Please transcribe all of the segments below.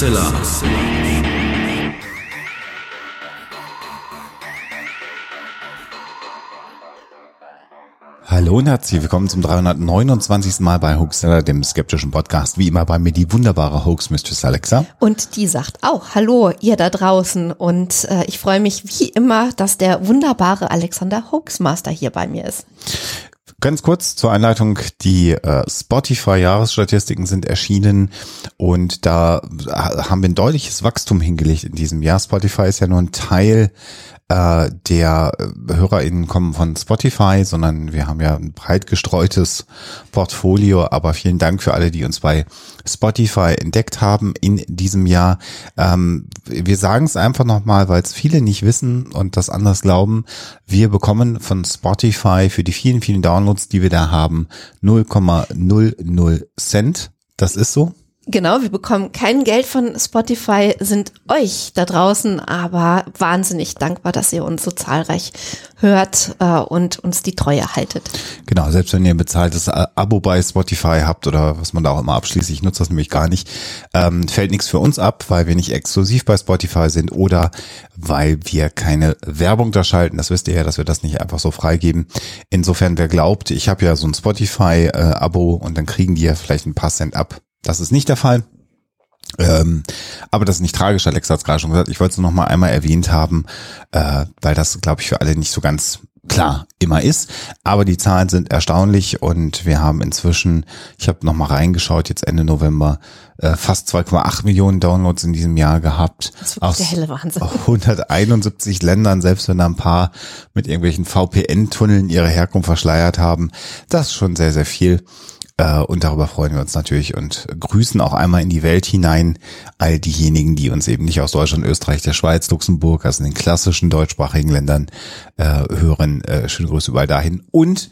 Hoaxilla. Hallo und herzlich willkommen zum 329. Mal bei Hoaxilla, dem skeptischen Podcast. Wie immer bei mir die wunderbare Hoax Mistress Alexa. Und die sagt auch Hallo, ihr da draußen. Und äh, ich freue mich wie immer, dass der wunderbare Alexander Hoaxmaster hier bei mir ist. Ganz kurz zur Einleitung. Die äh, Spotify-Jahresstatistiken sind erschienen und da haben wir ein deutliches Wachstum hingelegt in diesem Jahr. Spotify ist ja nur ein Teil äh, der HörerInnen kommen von Spotify, sondern wir haben ja ein breit gestreutes Portfolio. Aber vielen Dank für alle, die uns bei Spotify entdeckt haben in diesem Jahr. Ähm, wir sagen es einfach nochmal, weil es viele nicht wissen und das anders glauben. Wir bekommen von Spotify für die vielen, vielen Downloads, die wir da haben, 0,00 Cent. Das ist so. Genau, wir bekommen kein Geld von Spotify, sind euch da draußen aber wahnsinnig dankbar, dass ihr uns so zahlreich hört äh, und uns die Treue haltet. Genau, selbst wenn ihr ein bezahltes Abo bei Spotify habt oder was man da auch immer abschließt, ich nutze das nämlich gar nicht, ähm, fällt nichts für uns ab, weil wir nicht exklusiv bei Spotify sind oder weil wir keine Werbung da schalten. Das wisst ihr ja, dass wir das nicht einfach so freigeben. Insofern, wer glaubt, ich habe ja so ein Spotify-Abo äh, und dann kriegen die ja vielleicht ein paar Cent ab das ist nicht der Fall. Ähm, aber das ist nicht tragisch, Alexa hat es gerade schon gesagt. Ich wollte es noch mal einmal erwähnt haben, äh, weil das, glaube ich, für alle nicht so ganz klar immer ist. Aber die Zahlen sind erstaunlich und wir haben inzwischen, ich habe noch mal reingeschaut, jetzt Ende November, äh, fast 2,8 Millionen Downloads in diesem Jahr gehabt. Das ist aus der helle Wahnsinn. 171 Ländern, selbst wenn da ein paar mit irgendwelchen VPN-Tunneln ihre Herkunft verschleiert haben. Das ist schon sehr, sehr viel. Äh, und darüber freuen wir uns natürlich und grüßen auch einmal in die Welt hinein all diejenigen, die uns eben nicht aus Deutschland, Österreich, der Schweiz, Luxemburg, also in den klassischen deutschsprachigen Ländern äh, hören. Äh, schöne Grüße überall dahin. Und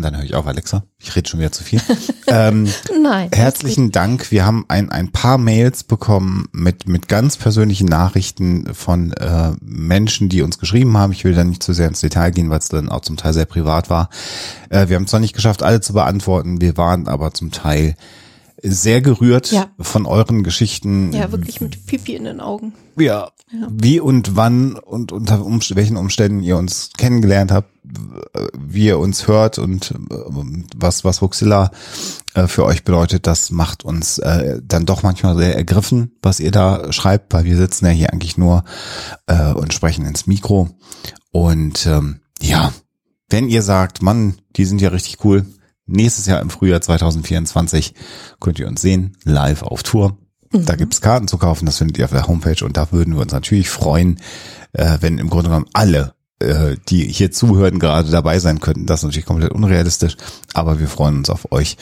und dann höre ich auf, Alexa. Ich rede schon wieder zu viel. ähm, Nein. Herzlichen Dank. Wir haben ein, ein paar Mails bekommen mit, mit ganz persönlichen Nachrichten von äh, Menschen, die uns geschrieben haben. Ich will da nicht zu sehr ins Detail gehen, weil es dann auch zum Teil sehr privat war. Äh, wir haben zwar nicht geschafft, alle zu beantworten. Wir waren aber zum Teil sehr gerührt ja. von euren Geschichten. Ja, wirklich mit Pipi in den Augen. Ja, ja. wie und wann und unter Umst welchen Umständen ihr uns kennengelernt habt, wie ihr uns hört und äh, was, was Voxilla äh, für euch bedeutet, das macht uns äh, dann doch manchmal sehr ergriffen, was ihr da schreibt, weil wir sitzen ja hier eigentlich nur äh, und sprechen ins Mikro. Und ähm, ja, wenn ihr sagt, Mann, die sind ja richtig cool, nächstes Jahr im Frühjahr 2024 könnt ihr uns sehen, live auf Tour. Mhm. Da gibt's Karten zu kaufen, das findet ihr auf der Homepage und da würden wir uns natürlich freuen, äh, wenn im Grunde genommen alle, äh, die hier zuhören, gerade dabei sein könnten. Das ist natürlich komplett unrealistisch, aber wir freuen uns auf euch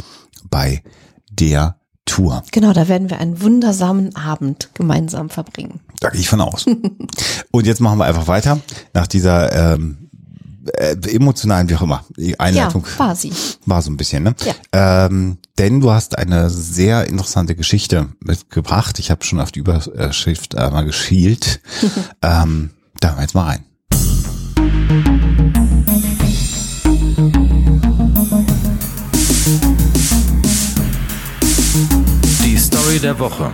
bei der Tour. Genau, da werden wir einen wundersamen Abend gemeinsam verbringen. Da gehe ich von aus. und jetzt machen wir einfach weiter. Nach dieser ähm, äh, emotionalen, wie auch immer, Einleitung ja, war sie. War so ein bisschen, ne? Ja. Ähm, denn du hast eine sehr interessante Geschichte mitgebracht. Ich habe schon auf die Überschrift einmal geschielt. ähm, da wir jetzt mal rein. Die Story der Woche.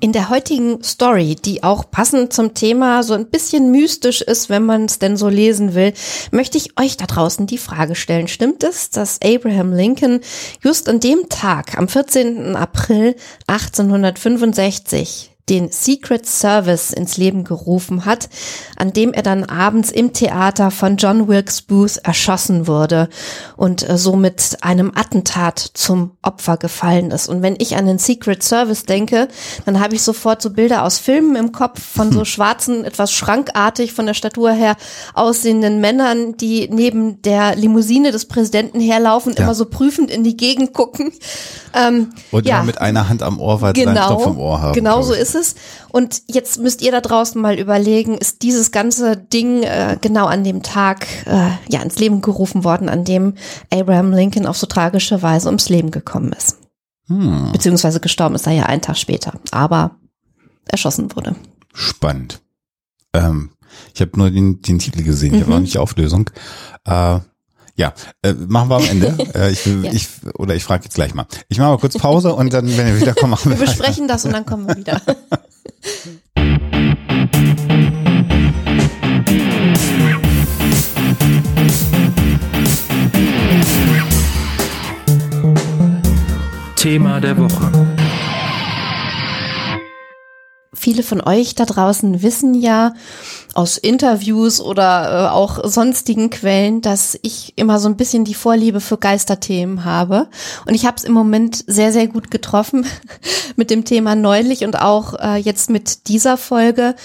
In der heutigen Story, die auch passend zum Thema so ein bisschen mystisch ist, wenn man es denn so lesen will, möchte ich euch da draußen die Frage stellen. Stimmt es, dass Abraham Lincoln just an dem Tag, am 14. April 1865, den Secret Service ins Leben gerufen hat, an dem er dann abends im Theater von John Wilkes Booth erschossen wurde und äh, somit einem Attentat zum Opfer gefallen ist. Und wenn ich an den Secret Service denke, dann habe ich sofort so Bilder aus Filmen im Kopf von so schwarzen, etwas schrankartig von der Statur her aussehenden Männern, die neben der Limousine des Präsidenten herlaufen, ja. immer so prüfend in die Gegend gucken. Ähm, und ja. mit einer Hand am Ohr, weil sie genau, einen Knopf im Ohr haben. Genau so ist es. Und jetzt müsst ihr da draußen mal überlegen, ist dieses ganze Ding äh, genau an dem Tag äh, ja ins Leben gerufen worden, an dem Abraham Lincoln auf so tragische Weise ums Leben gekommen ist. Hm. Beziehungsweise gestorben ist er ja einen Tag später, aber erschossen wurde. Spannend. Ähm, ich habe nur den, den Titel gesehen, ich mhm. habe noch nicht die Auflösung. Äh, Ja, äh, machen wir am Ende. äh, ich, Ja. ich, oder ich frage jetzt gleich mal. Ich mache mal kurz Pause und dann, wenn wir wiederkommen, machen Wir wir weiter. besprechen das und dann kommen wir wieder. Thema der Woche. Viele von euch da draußen wissen ja aus Interviews oder äh, auch sonstigen Quellen, dass ich immer so ein bisschen die Vorliebe für Geisterthemen habe. Und ich habe es im Moment sehr, sehr gut getroffen mit dem Thema neulich und auch äh, jetzt mit dieser Folge.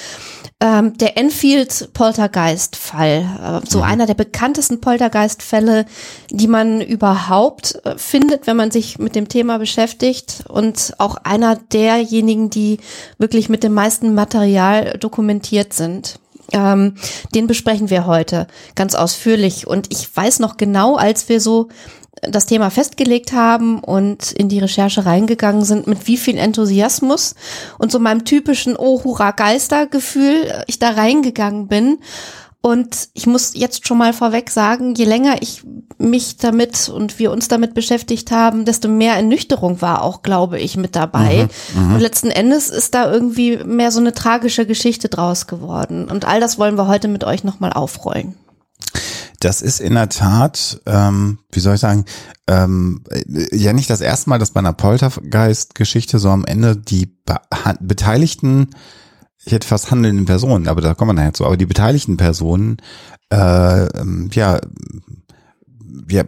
Ähm, der Enfield Poltergeist-Fall, äh, so einer der bekanntesten Poltergeist-Fälle, die man überhaupt äh, findet, wenn man sich mit dem Thema beschäftigt und auch einer derjenigen, die wirklich mit dem meisten Material dokumentiert sind. Ähm, den besprechen wir heute ganz ausführlich und ich weiß noch genau, als wir so das Thema festgelegt haben und in die Recherche reingegangen sind, mit wie viel Enthusiasmus und so meinem typischen Oh Hurra Geistergefühl äh, ich da reingegangen bin. Und ich muss jetzt schon mal vorweg sagen, je länger ich mich damit und wir uns damit beschäftigt haben, desto mehr Ernüchterung war auch, glaube ich, mit dabei. und letzten Endes ist da irgendwie mehr so eine tragische Geschichte draus geworden. Und all das wollen wir heute mit euch nochmal aufrollen. Das ist in der Tat, ähm, wie soll ich sagen, ähm, äh, ja nicht das erste Mal, dass bei einer Poltergeist-Geschichte so am Ende die Be Beteiligten, ich hätte fast handelnden Personen, aber da kommen wir nachher zu, aber die beteiligten Personen, äh, ähm, ja, ja,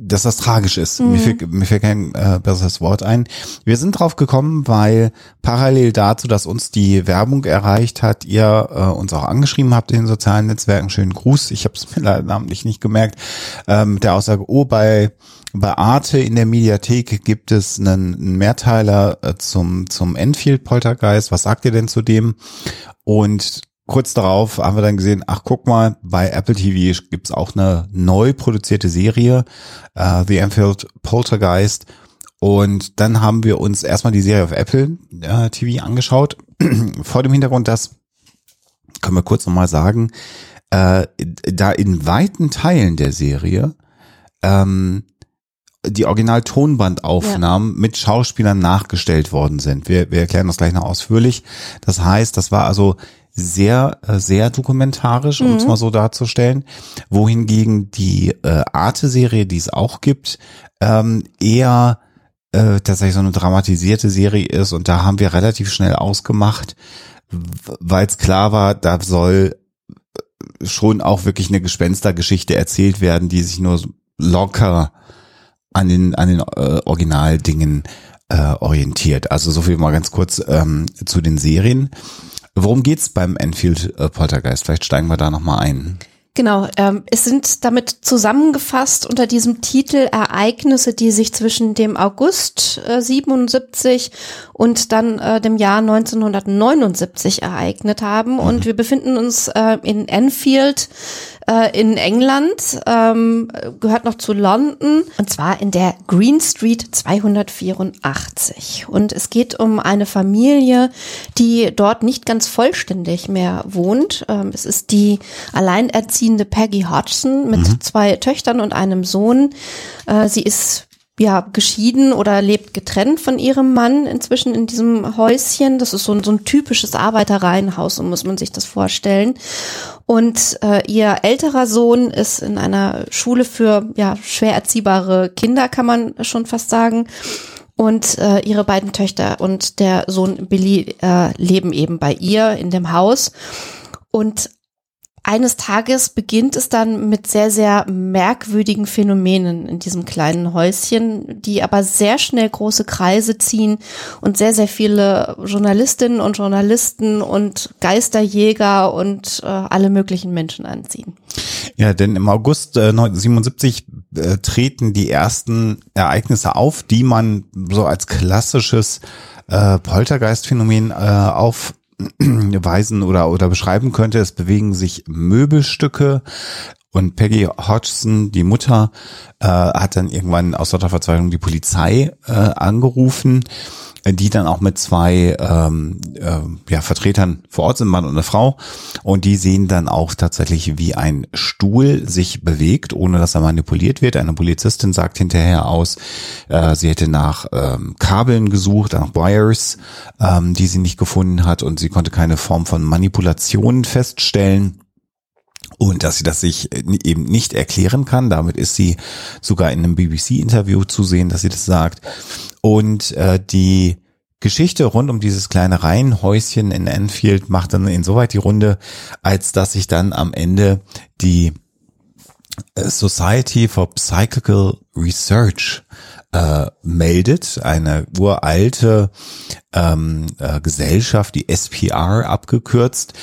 dass das tragisch ist. Mir, fällt, mir fällt kein äh, besseres Wort ein. Wir sind drauf gekommen, weil parallel dazu, dass uns die Werbung erreicht hat, ihr äh, uns auch angeschrieben habt in den sozialen Netzwerken. Schönen Gruß. Ich habe es mir leider namentlich nicht gemerkt. Ähm, mit der Aussage, oh, bei bei Arte in der Mediathek gibt es einen, Mehrteiler äh, zum zum Enfield Poltergeist. Was sagt ihr denn zu dem? Und kurz darauf haben wir dann gesehen, ach guck mal, bei Apple TV gibt's auch eine neu produzierte Serie, äh, The Enfield Poltergeist. Und dann haben wir uns erstmal die Serie auf Apple äh, TV angeschaut. Vor dem Hintergrund, dass, können wir kurz nochmal sagen, äh, da in weiten Teilen der Serie ähm, die Original-Tonbandaufnahmen mit Schauspielern nachgestellt worden sind. Wir, wir erklären das gleich noch ausführlich. Das heißt, das war also sehr, äh, sehr dokumentarisch, um es mal so darzustellen. Wohingegen die äh, Arte-Serie, die es auch gibt, ähm, eher äh, tatsächlich so eine dramatisierte Serie ist. Und da haben wir relativ schnell ausgemacht, weil es klar war, da soll schon auch wirklich eine Gespenstergeschichte erzählt werden, die sich nur locker an den an den äh, Originaldingen äh, orientiert. Also so viel mal ganz kurz ähm, zu den Serien. Worum geht's beim Enfield äh, Poltergeist? Vielleicht steigen wir da noch mal ein. Genau, ähm, es sind damit zusammengefasst unter diesem Titel Ereignisse, die sich zwischen dem August äh, 77 und dann äh, dem Jahr 1979 ereignet haben. Und wir befinden uns äh, in Enfield äh, in England, ähm, gehört noch zu London, und zwar in der Green Street 284. Und es geht um eine Familie, die dort nicht ganz vollständig mehr wohnt. Ähm, es ist die alleinerziehende Peggy Hodgson mit zwei Töchtern und einem Sohn. Äh, sie ist ja, geschieden oder lebt getrennt von ihrem Mann inzwischen in diesem Häuschen. Das ist so ein, so ein typisches Arbeitereienhaus, so muss man sich das vorstellen. Und äh, ihr älterer Sohn ist in einer Schule für ja, schwer erziehbare Kinder, kann man schon fast sagen. Und äh, ihre beiden Töchter und der Sohn Billy äh, leben eben bei ihr in dem Haus. Und eines Tages beginnt es dann mit sehr, sehr merkwürdigen Phänomenen in diesem kleinen Häuschen, die aber sehr schnell große Kreise ziehen und sehr, sehr viele Journalistinnen und Journalisten und Geisterjäger und äh, alle möglichen Menschen anziehen. Ja, denn im August äh, 1977 äh, treten die ersten Ereignisse auf, die man so als klassisches äh, Poltergeist-Phänomen äh, auf weisen oder, oder beschreiben könnte. Es bewegen sich Möbelstücke und Peggy Hodgson, die Mutter, äh, hat dann irgendwann aus lauter Verzweiflung die Polizei äh, angerufen. Die dann auch mit zwei ähm, äh, ja, Vertretern vor Ort sind, Mann und eine Frau. Und die sehen dann auch tatsächlich, wie ein Stuhl sich bewegt, ohne dass er manipuliert wird. Eine Polizistin sagt hinterher aus, äh, sie hätte nach ähm, Kabeln gesucht, nach Wires, ähm, die sie nicht gefunden hat und sie konnte keine Form von Manipulation feststellen und dass sie das sich äh, eben nicht erklären kann. Damit ist sie sogar in einem BBC-Interview zu sehen, dass sie das sagt. Und äh, die Geschichte rund um dieses kleine Reihenhäuschen in Enfield macht dann insoweit die Runde, als dass sich dann am Ende die äh, Society for Psychical Research äh, meldet, eine uralte ähm, äh, Gesellschaft, die SPR abgekürzt.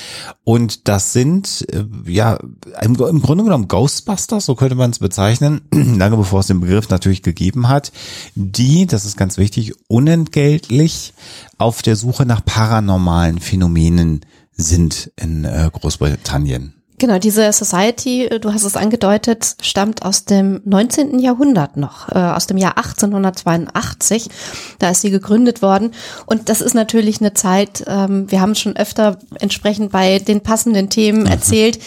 Und das sind äh, ja im, im Grunde genommen Ghostbusters, so könnte man es bezeichnen, lange bevor es den Begriff natürlich gegeben hat, die, das ist ganz wichtig, unentgeltlich auf der Suche nach paranormalen Phänomenen sind in äh, Großbritannien. Genau, diese Society, äh, du hast es angedeutet, stammt aus dem 19. Jahrhundert noch, äh, aus dem Jahr 1882. Da ist sie gegründet worden. Und das ist natürlich eine Zeit, ähm, wir haben es schon öfter entsprechend bei den passenden Themen mhm. erzählt,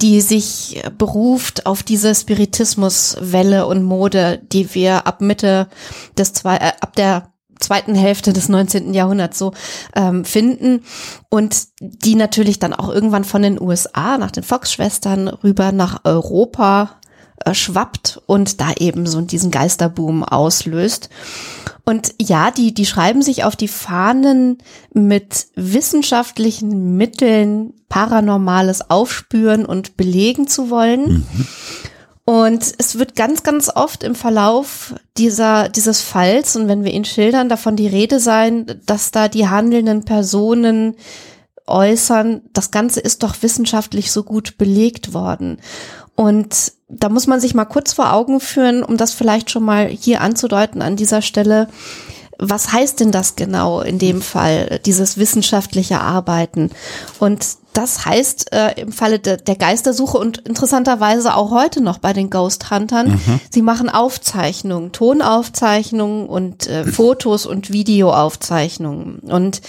die sich beruft auf diese Spiritismuswelle und Mode, die wir ab Mitte des zwei, äh, ab der zweiten Hälfte des 19. Jahrhunderts so ähm, finden und die natürlich dann auch irgendwann von den USA nach den Fox-Schwestern rüber nach Europa äh, schwappt und da eben so diesen Geisterboom auslöst. Und ja, die, die schreiben sich auf die Fahnen mit wissenschaftlichen Mitteln Paranormales aufspüren und belegen zu wollen. Mhm. Und es wird ganz, ganz oft im Verlauf dieser, dieses Falls und wenn wir ihn schildern, davon die Rede sein, dass da die handelnden Personen äußern, das Ganze ist doch wissenschaftlich so gut belegt worden. Und da muss man sich mal kurz vor Augen führen, um das vielleicht schon mal hier anzudeuten an dieser Stelle. Was heißt denn das genau in dem Fall, dieses wissenschaftliche Arbeiten? Und das heißt äh, im Falle de, der Geistersuche und interessanterweise auch heute noch bei den Ghost Huntern, mhm. sie machen Aufzeichnungen, Tonaufzeichnungen und äh, Fotos und Videoaufzeichnungen. Und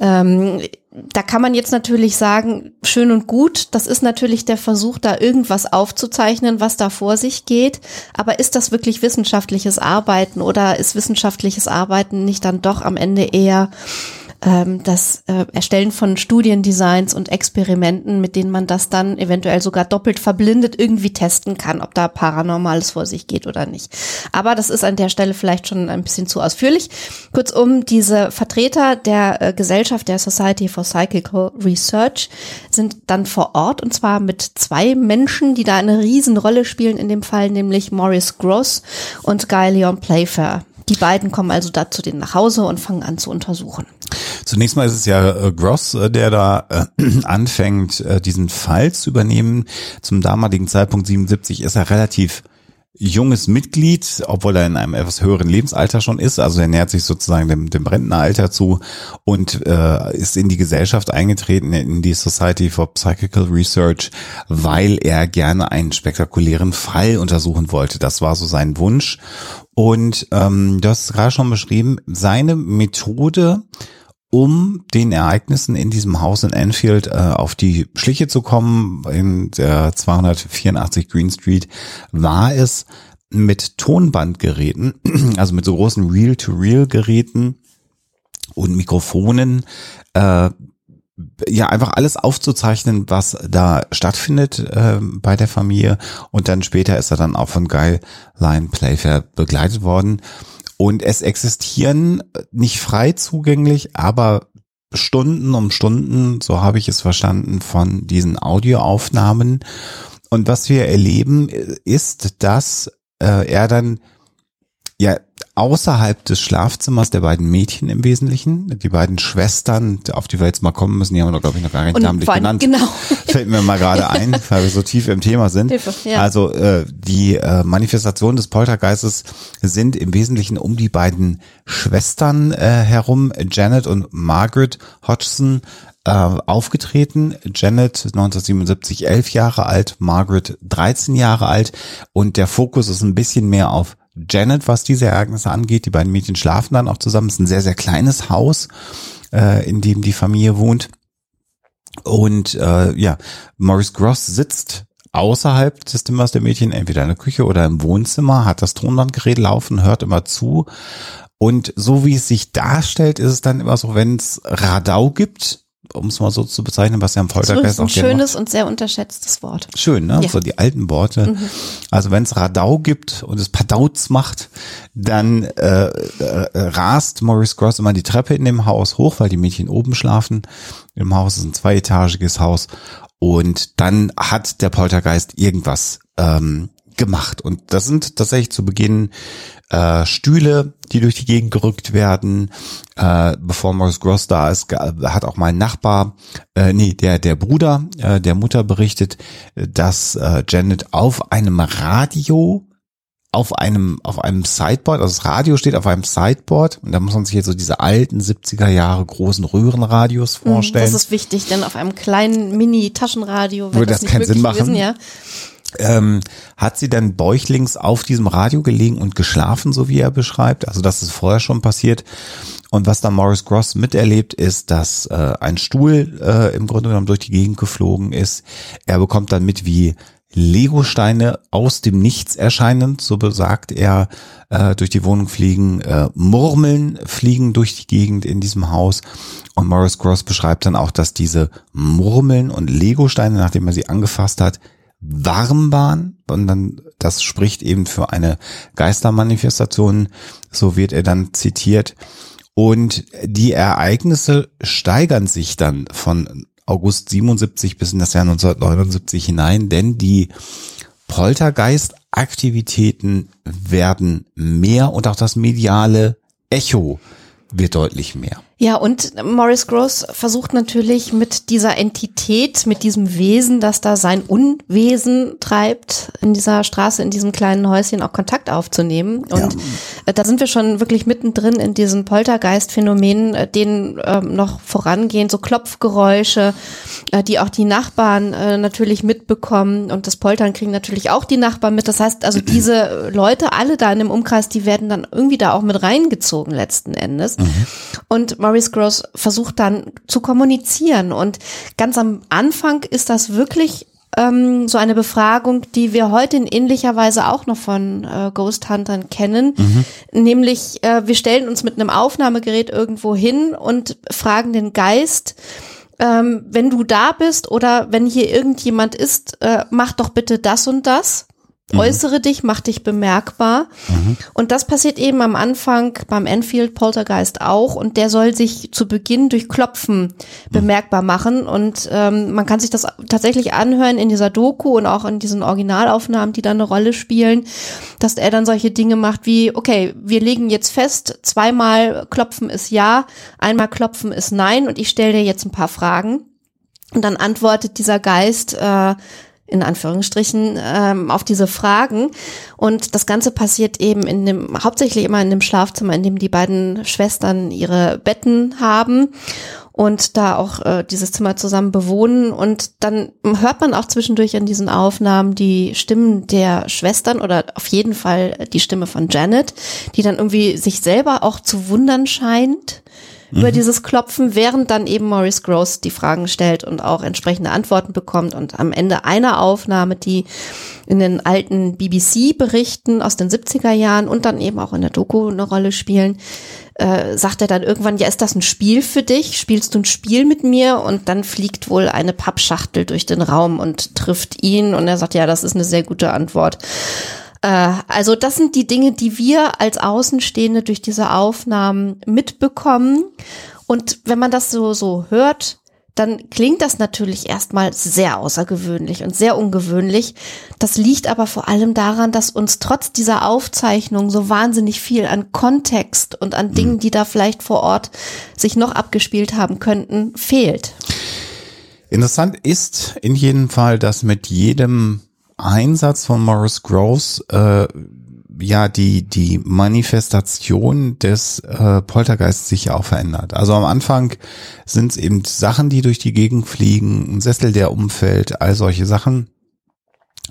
ähm, da kann man jetzt natürlich sagen, schön und gut, das ist natürlich der Versuch, da irgendwas aufzuzeichnen, was da vor sich geht. Aber ist das wirklich wissenschaftliches Arbeiten oder ist wissenschaftliches Arbeiten nicht dann doch am Ende eher ähm, das äh, Erstellen von Studiendesigns und Experimenten, mit denen man das dann eventuell sogar doppelt verblindet irgendwie testen kann, ob da Paranormales vor sich geht oder nicht. Aber das ist an der Stelle vielleicht schon ein bisschen zu ausführlich. Kurzum, diese Vertreter der äh, Gesellschaft der Society for Psychical Research sind dann vor Ort und zwar mit zwei Menschen, die da eine Riesenrolle spielen in dem Fall, nämlich Maurice Gross und Guy Leon Playfair. Die beiden kommen also da zu denen nach Hause und fangen an zu untersuchen. Zunächst mal ist es ja äh, Gross, äh, der da äh, anfängt, diesen Fall zu übernehmen. Zum damaligen Zeitpunkt 77 ist er relativ junges Mitglied, obwohl er in einem etwas höheren Lebensalter schon ist. Also er nähert sich sozusagen dem, dem Rentneralter zu und äh, ist in die Gesellschaft eingetreten, in die Society for Psychical Research, weil er gerne einen spektakulären Fall untersuchen wollte. Das war so sein Wunsch. Und ähm, du hast es gerade schon beschrieben, seine Methode, um den Ereignissen in diesem Haus in Enfield äh, auf die Schliche zu kommen, in der 284 Green Street, war es mit Tonbandgeräten, also mit so großen Reel-to-Reel-Geräten und Mikrofonen, äh, ja einfach alles aufzuzeichnen, was da stattfindet äh, bei der Familie. Und dann später ist er dann auch von Guy Lion Playfair begleitet worden. Und es existieren nicht frei zugänglich, aber Stunden um Stunden, so habe ich es verstanden, von diesen Audioaufnahmen. Und was wir erleben, ist, dass äh, er dann ja außerhalb des Schlafzimmers der beiden Mädchen im Wesentlichen, die beiden Schwestern, auf die wir jetzt mal kommen müssen, die haben wir, glaube ich, noch gar nicht namentlich genannt. Genau. Fällt mir mal gerade ein, weil wir so tief im Thema sind. Hilfe, ja. Also äh, die äh, Manifestationen des Poltergeistes sind im Wesentlichen um die beiden Schwestern äh, herum, Janet und Margaret Hodgson, äh, aufgetreten. Janet 1977 elf Jahre alt, Margaret 13 Jahre alt und der Fokus ist ein bisschen mehr auf Janet, was diese Ereignisse angeht. Die beiden Mädchen schlafen dann auch zusammen. Es ist ein sehr, sehr kleines Haus, äh, in dem die Familie wohnt. Und äh, ja, Maurice Gross sitzt außerhalb des Zimmers der Mädchen, entweder in der Küche oder im Wohnzimmer, hat das Tonbandgerät laufen, hört immer zu. Und so wie es sich darstellt, ist es dann immer so, wenn es Radau gibt, um es mal so zu bezeichnen, was ja Das Poltergeist ist ein auch gerne schönes und sehr unterschätztes Wort. Schön, ne? Ja. So die alten Worte. Mhm. Also wenn es Radau gibt und es Padauts macht, dann äh, äh, rast Maurice Gross immer die Treppe in dem Haus hoch, weil die Mädchen oben schlafen. Im Haus ist ein zweietagiges Haus. Und dann hat der Poltergeist irgendwas ähm, gemacht. Und das sind tatsächlich zu Beginn äh, Stühle, die durch die Gegend gerückt werden. Äh, bevor Maurice Gross da ist, hat auch mein Nachbar, äh, nee, der, der Bruder äh, der Mutter berichtet, dass äh, Janet auf einem Radio auf einem, auf einem Sideboard, also das Radio steht auf einem Sideboard und da muss man sich jetzt so diese alten 70er Jahre großen Röhrenradios vorstellen. Mhm, Das ist wichtig, denn auf einem kleinen Mini-Taschenradio Würde das nicht keinen Sinn machen? gewesen, ja. Ähm, hat sie dann bäuchlings auf diesem Radio gelegen und geschlafen, so wie er beschreibt. Also das ist vorher schon passiert. Und was dann Morris Gross miterlebt, ist, dass äh, ein Stuhl äh, im Grunde genommen durch die Gegend geflogen ist. Er bekommt dann mit, wie Legosteine aus dem Nichts erscheinen, so besagt er, äh, durch die Wohnung fliegen, äh, Murmeln fliegen durch die Gegend in diesem Haus. Und Morris Gross beschreibt dann auch, dass diese Murmeln und Legosteine, nachdem er sie angefasst hat, warm waren und dann das spricht eben für eine Geistermanifestation, so wird er dann zitiert. Und die Ereignisse steigern sich dann von August 77 bis in das Jahr 1979 hinein, denn die Poltergeist-Aktivitäten werden mehr und auch das mediale Echo wird deutlich mehr. Ja, und Morris Gross versucht natürlich mit dieser Entität, mit diesem Wesen, das da sein Unwesen treibt, in dieser Straße, in diesem kleinen Häuschen auch Kontakt aufzunehmen. Und äh, da sind wir schon wirklich mittendrin in diesen Poltergeist-Phänomenen, äh, denen ähm, noch vorangehen, so Klopfgeräusche, äh, die auch die Nachbarn äh, natürlich mitbekommen. Und das Poltern kriegen natürlich auch die Nachbarn mit. Das heißt, also diese Leute, alle da in dem Umkreis, die werden dann irgendwie da auch mit reingezogen letzten Endes. Und Maurice Gross versucht dann zu kommunizieren. Und ganz am Anfang ist das wirklich ähm, so eine Befragung, die wir heute in ähnlicher Weise auch noch von äh, Ghost Huntern kennen. Nämlich, äh, wir stellen uns mit einem Aufnahmegerät irgendwo hin und fragen den Geist, ähm, wenn du da bist oder wenn hier irgendjemand ist, äh, mach doch bitte das und das. Äußere dich, mach dich bemerkbar. Und das passiert eben am Anfang beim Enfield Poltergeist auch. Und der soll sich zu Beginn durch Klopfen bemerkbar machen. Und ähm, man kann sich das tatsächlich anhören in dieser Doku und auch in diesen Originalaufnahmen, die da eine Rolle spielen, dass er dann solche Dinge macht wie, okay, wir legen jetzt fest, zweimal klopfen ist ja, einmal klopfen ist nein. Und ich stelle dir jetzt ein paar Fragen. Und dann antwortet dieser Geist äh, in Anführungsstrichen ähm, auf diese Fragen. Und das Ganze passiert eben in dem, hauptsächlich immer in dem Schlafzimmer, in dem die beiden Schwestern ihre Betten haben und da auch äh, dieses Zimmer zusammen bewohnen. Und dann hört man auch zwischendurch an diesen Aufnahmen die Stimmen der Schwestern oder auf jeden Fall die Stimme von Janet, die dann irgendwie sich selber auch zu wundern scheint über dieses Klopfen, während dann eben Maurice Gross die Fragen stellt und auch entsprechende Antworten bekommt. Und am Ende einer Aufnahme, die in den alten BBC-Berichten aus den 70er Jahren und dann eben auch in der Doku eine Rolle spielen, äh, sagt er dann irgendwann, ja, ist das ein Spiel für dich? Spielst du ein Spiel mit mir? Und dann fliegt wohl eine Pappschachtel durch den Raum und trifft ihn. Und er sagt, ja, das ist eine sehr gute Antwort. Äh, also das sind die Dinge, die wir als Außenstehende durch diese Aufnahmen mitbekommen. Und wenn man das so, so hört, dann klingt das natürlich erstmal sehr außergewöhnlich und sehr ungewöhnlich. Das liegt aber vor allem daran, dass uns trotz dieser Aufzeichnung so wahnsinnig viel an Kontext und an Dingen, die da vielleicht vor Ort sich noch abgespielt haben könnten, fehlt. Interessant ist in jedem Fall, dass mit jedem Einsatz von Morris Gross äh, ja die die Manifestation des äh, Poltergeists sich auch verändert. Also am Anfang sind es eben Sachen, die durch die Gegend fliegen, ein Sessel, der umfällt, all solche Sachen,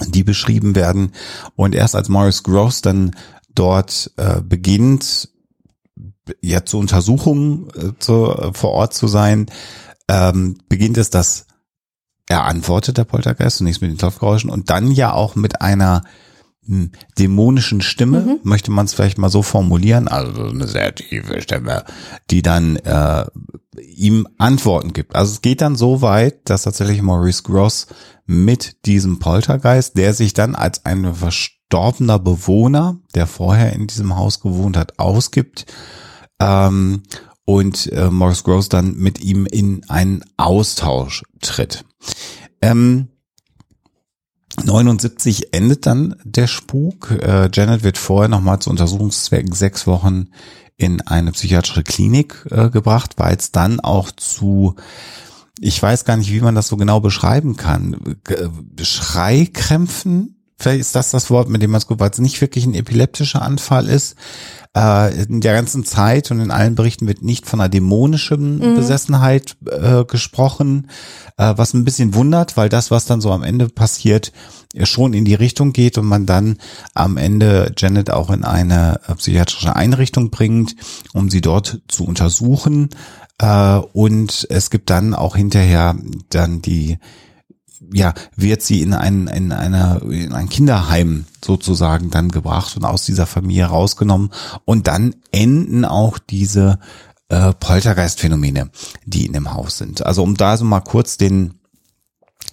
die beschrieben werden. Und erst als Morris Gross dann dort äh, beginnt, ja zu Untersuchungen äh, zu, äh, vor Ort zu sein, ähm, beginnt es, dass er antwortet, der Poltergeist, zunächst mit den Klopfgeräuschen und dann ja auch mit einer hm, dämonischen Stimme, Mhm. möchte man es vielleicht mal so formulieren, also eine sehr tiefe Stimme, die dann äh, ihm Antworten gibt. Also es geht dann so weit, dass tatsächlich Maurice Gross mit diesem Poltergeist, der sich dann als ein verstorbener Bewohner, der vorher in diesem Haus gewohnt hat, ausgibt ähm, und äh, Maurice Gross dann mit ihm in einen Austausch tritt. Ähm, 79 endet dann der Spuk. Äh, Janet wird vorher nochmal zu Untersuchungszwecken sechs Wochen in eine psychiatrische Klinik äh, gebracht, weil es dann auch zu, ich weiß gar nicht, wie man das so genau beschreiben kann, G- Schreikrämpfen, vielleicht ist das das Wort, mit dem man es gut, weil es nicht wirklich ein epileptischer Anfall ist. Äh, in der ganzen Zeit und in allen Berichten wird nicht von einer dämonischen Besessenheit äh, gesprochen, äh, was ein bisschen wundert, weil das, was dann so am Ende passiert, schon in die Richtung geht und man dann am Ende Janet auch in eine äh, psychiatrische Einrichtung bringt, um sie dort zu untersuchen. Äh, und es gibt dann auch hinterher dann die ja, wird sie in ein, in einer, in ein Kinderheim sozusagen dann gebracht und aus dieser Familie rausgenommen. Und dann enden auch diese äh, Poltergeistphänomene, die in dem Haus sind. Also um da so mal kurz den,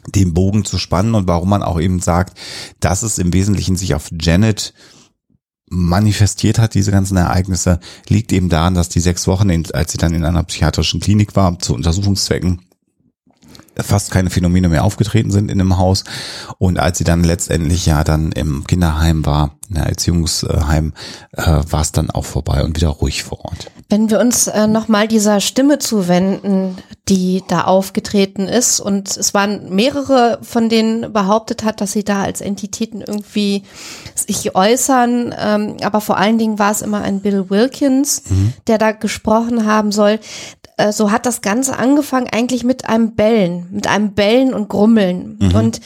den Bogen zu spannen und warum man auch eben sagt, dass es im Wesentlichen sich auf Janet manifestiert hat, diese ganzen Ereignisse, liegt eben daran, dass die sechs Wochen, als sie dann in einer psychiatrischen Klinik war, zu Untersuchungszwecken, fast keine Phänomene mehr aufgetreten sind in dem Haus. Und als sie dann letztendlich ja dann im Kinderheim war, in der Erziehungsheim, äh, war es dann auch vorbei und wieder ruhig vor Ort. Wenn wir uns äh, nochmal dieser Stimme zuwenden, die da aufgetreten ist, und es waren mehrere, von denen behauptet hat, dass sie da als Entitäten irgendwie sich äußern, ähm, aber vor allen Dingen war es immer ein Bill Wilkins, der da gesprochen haben soll. Äh, so hat das Ganze angefangen eigentlich mit einem Bellen, mit einem Bellen und Grummeln. Und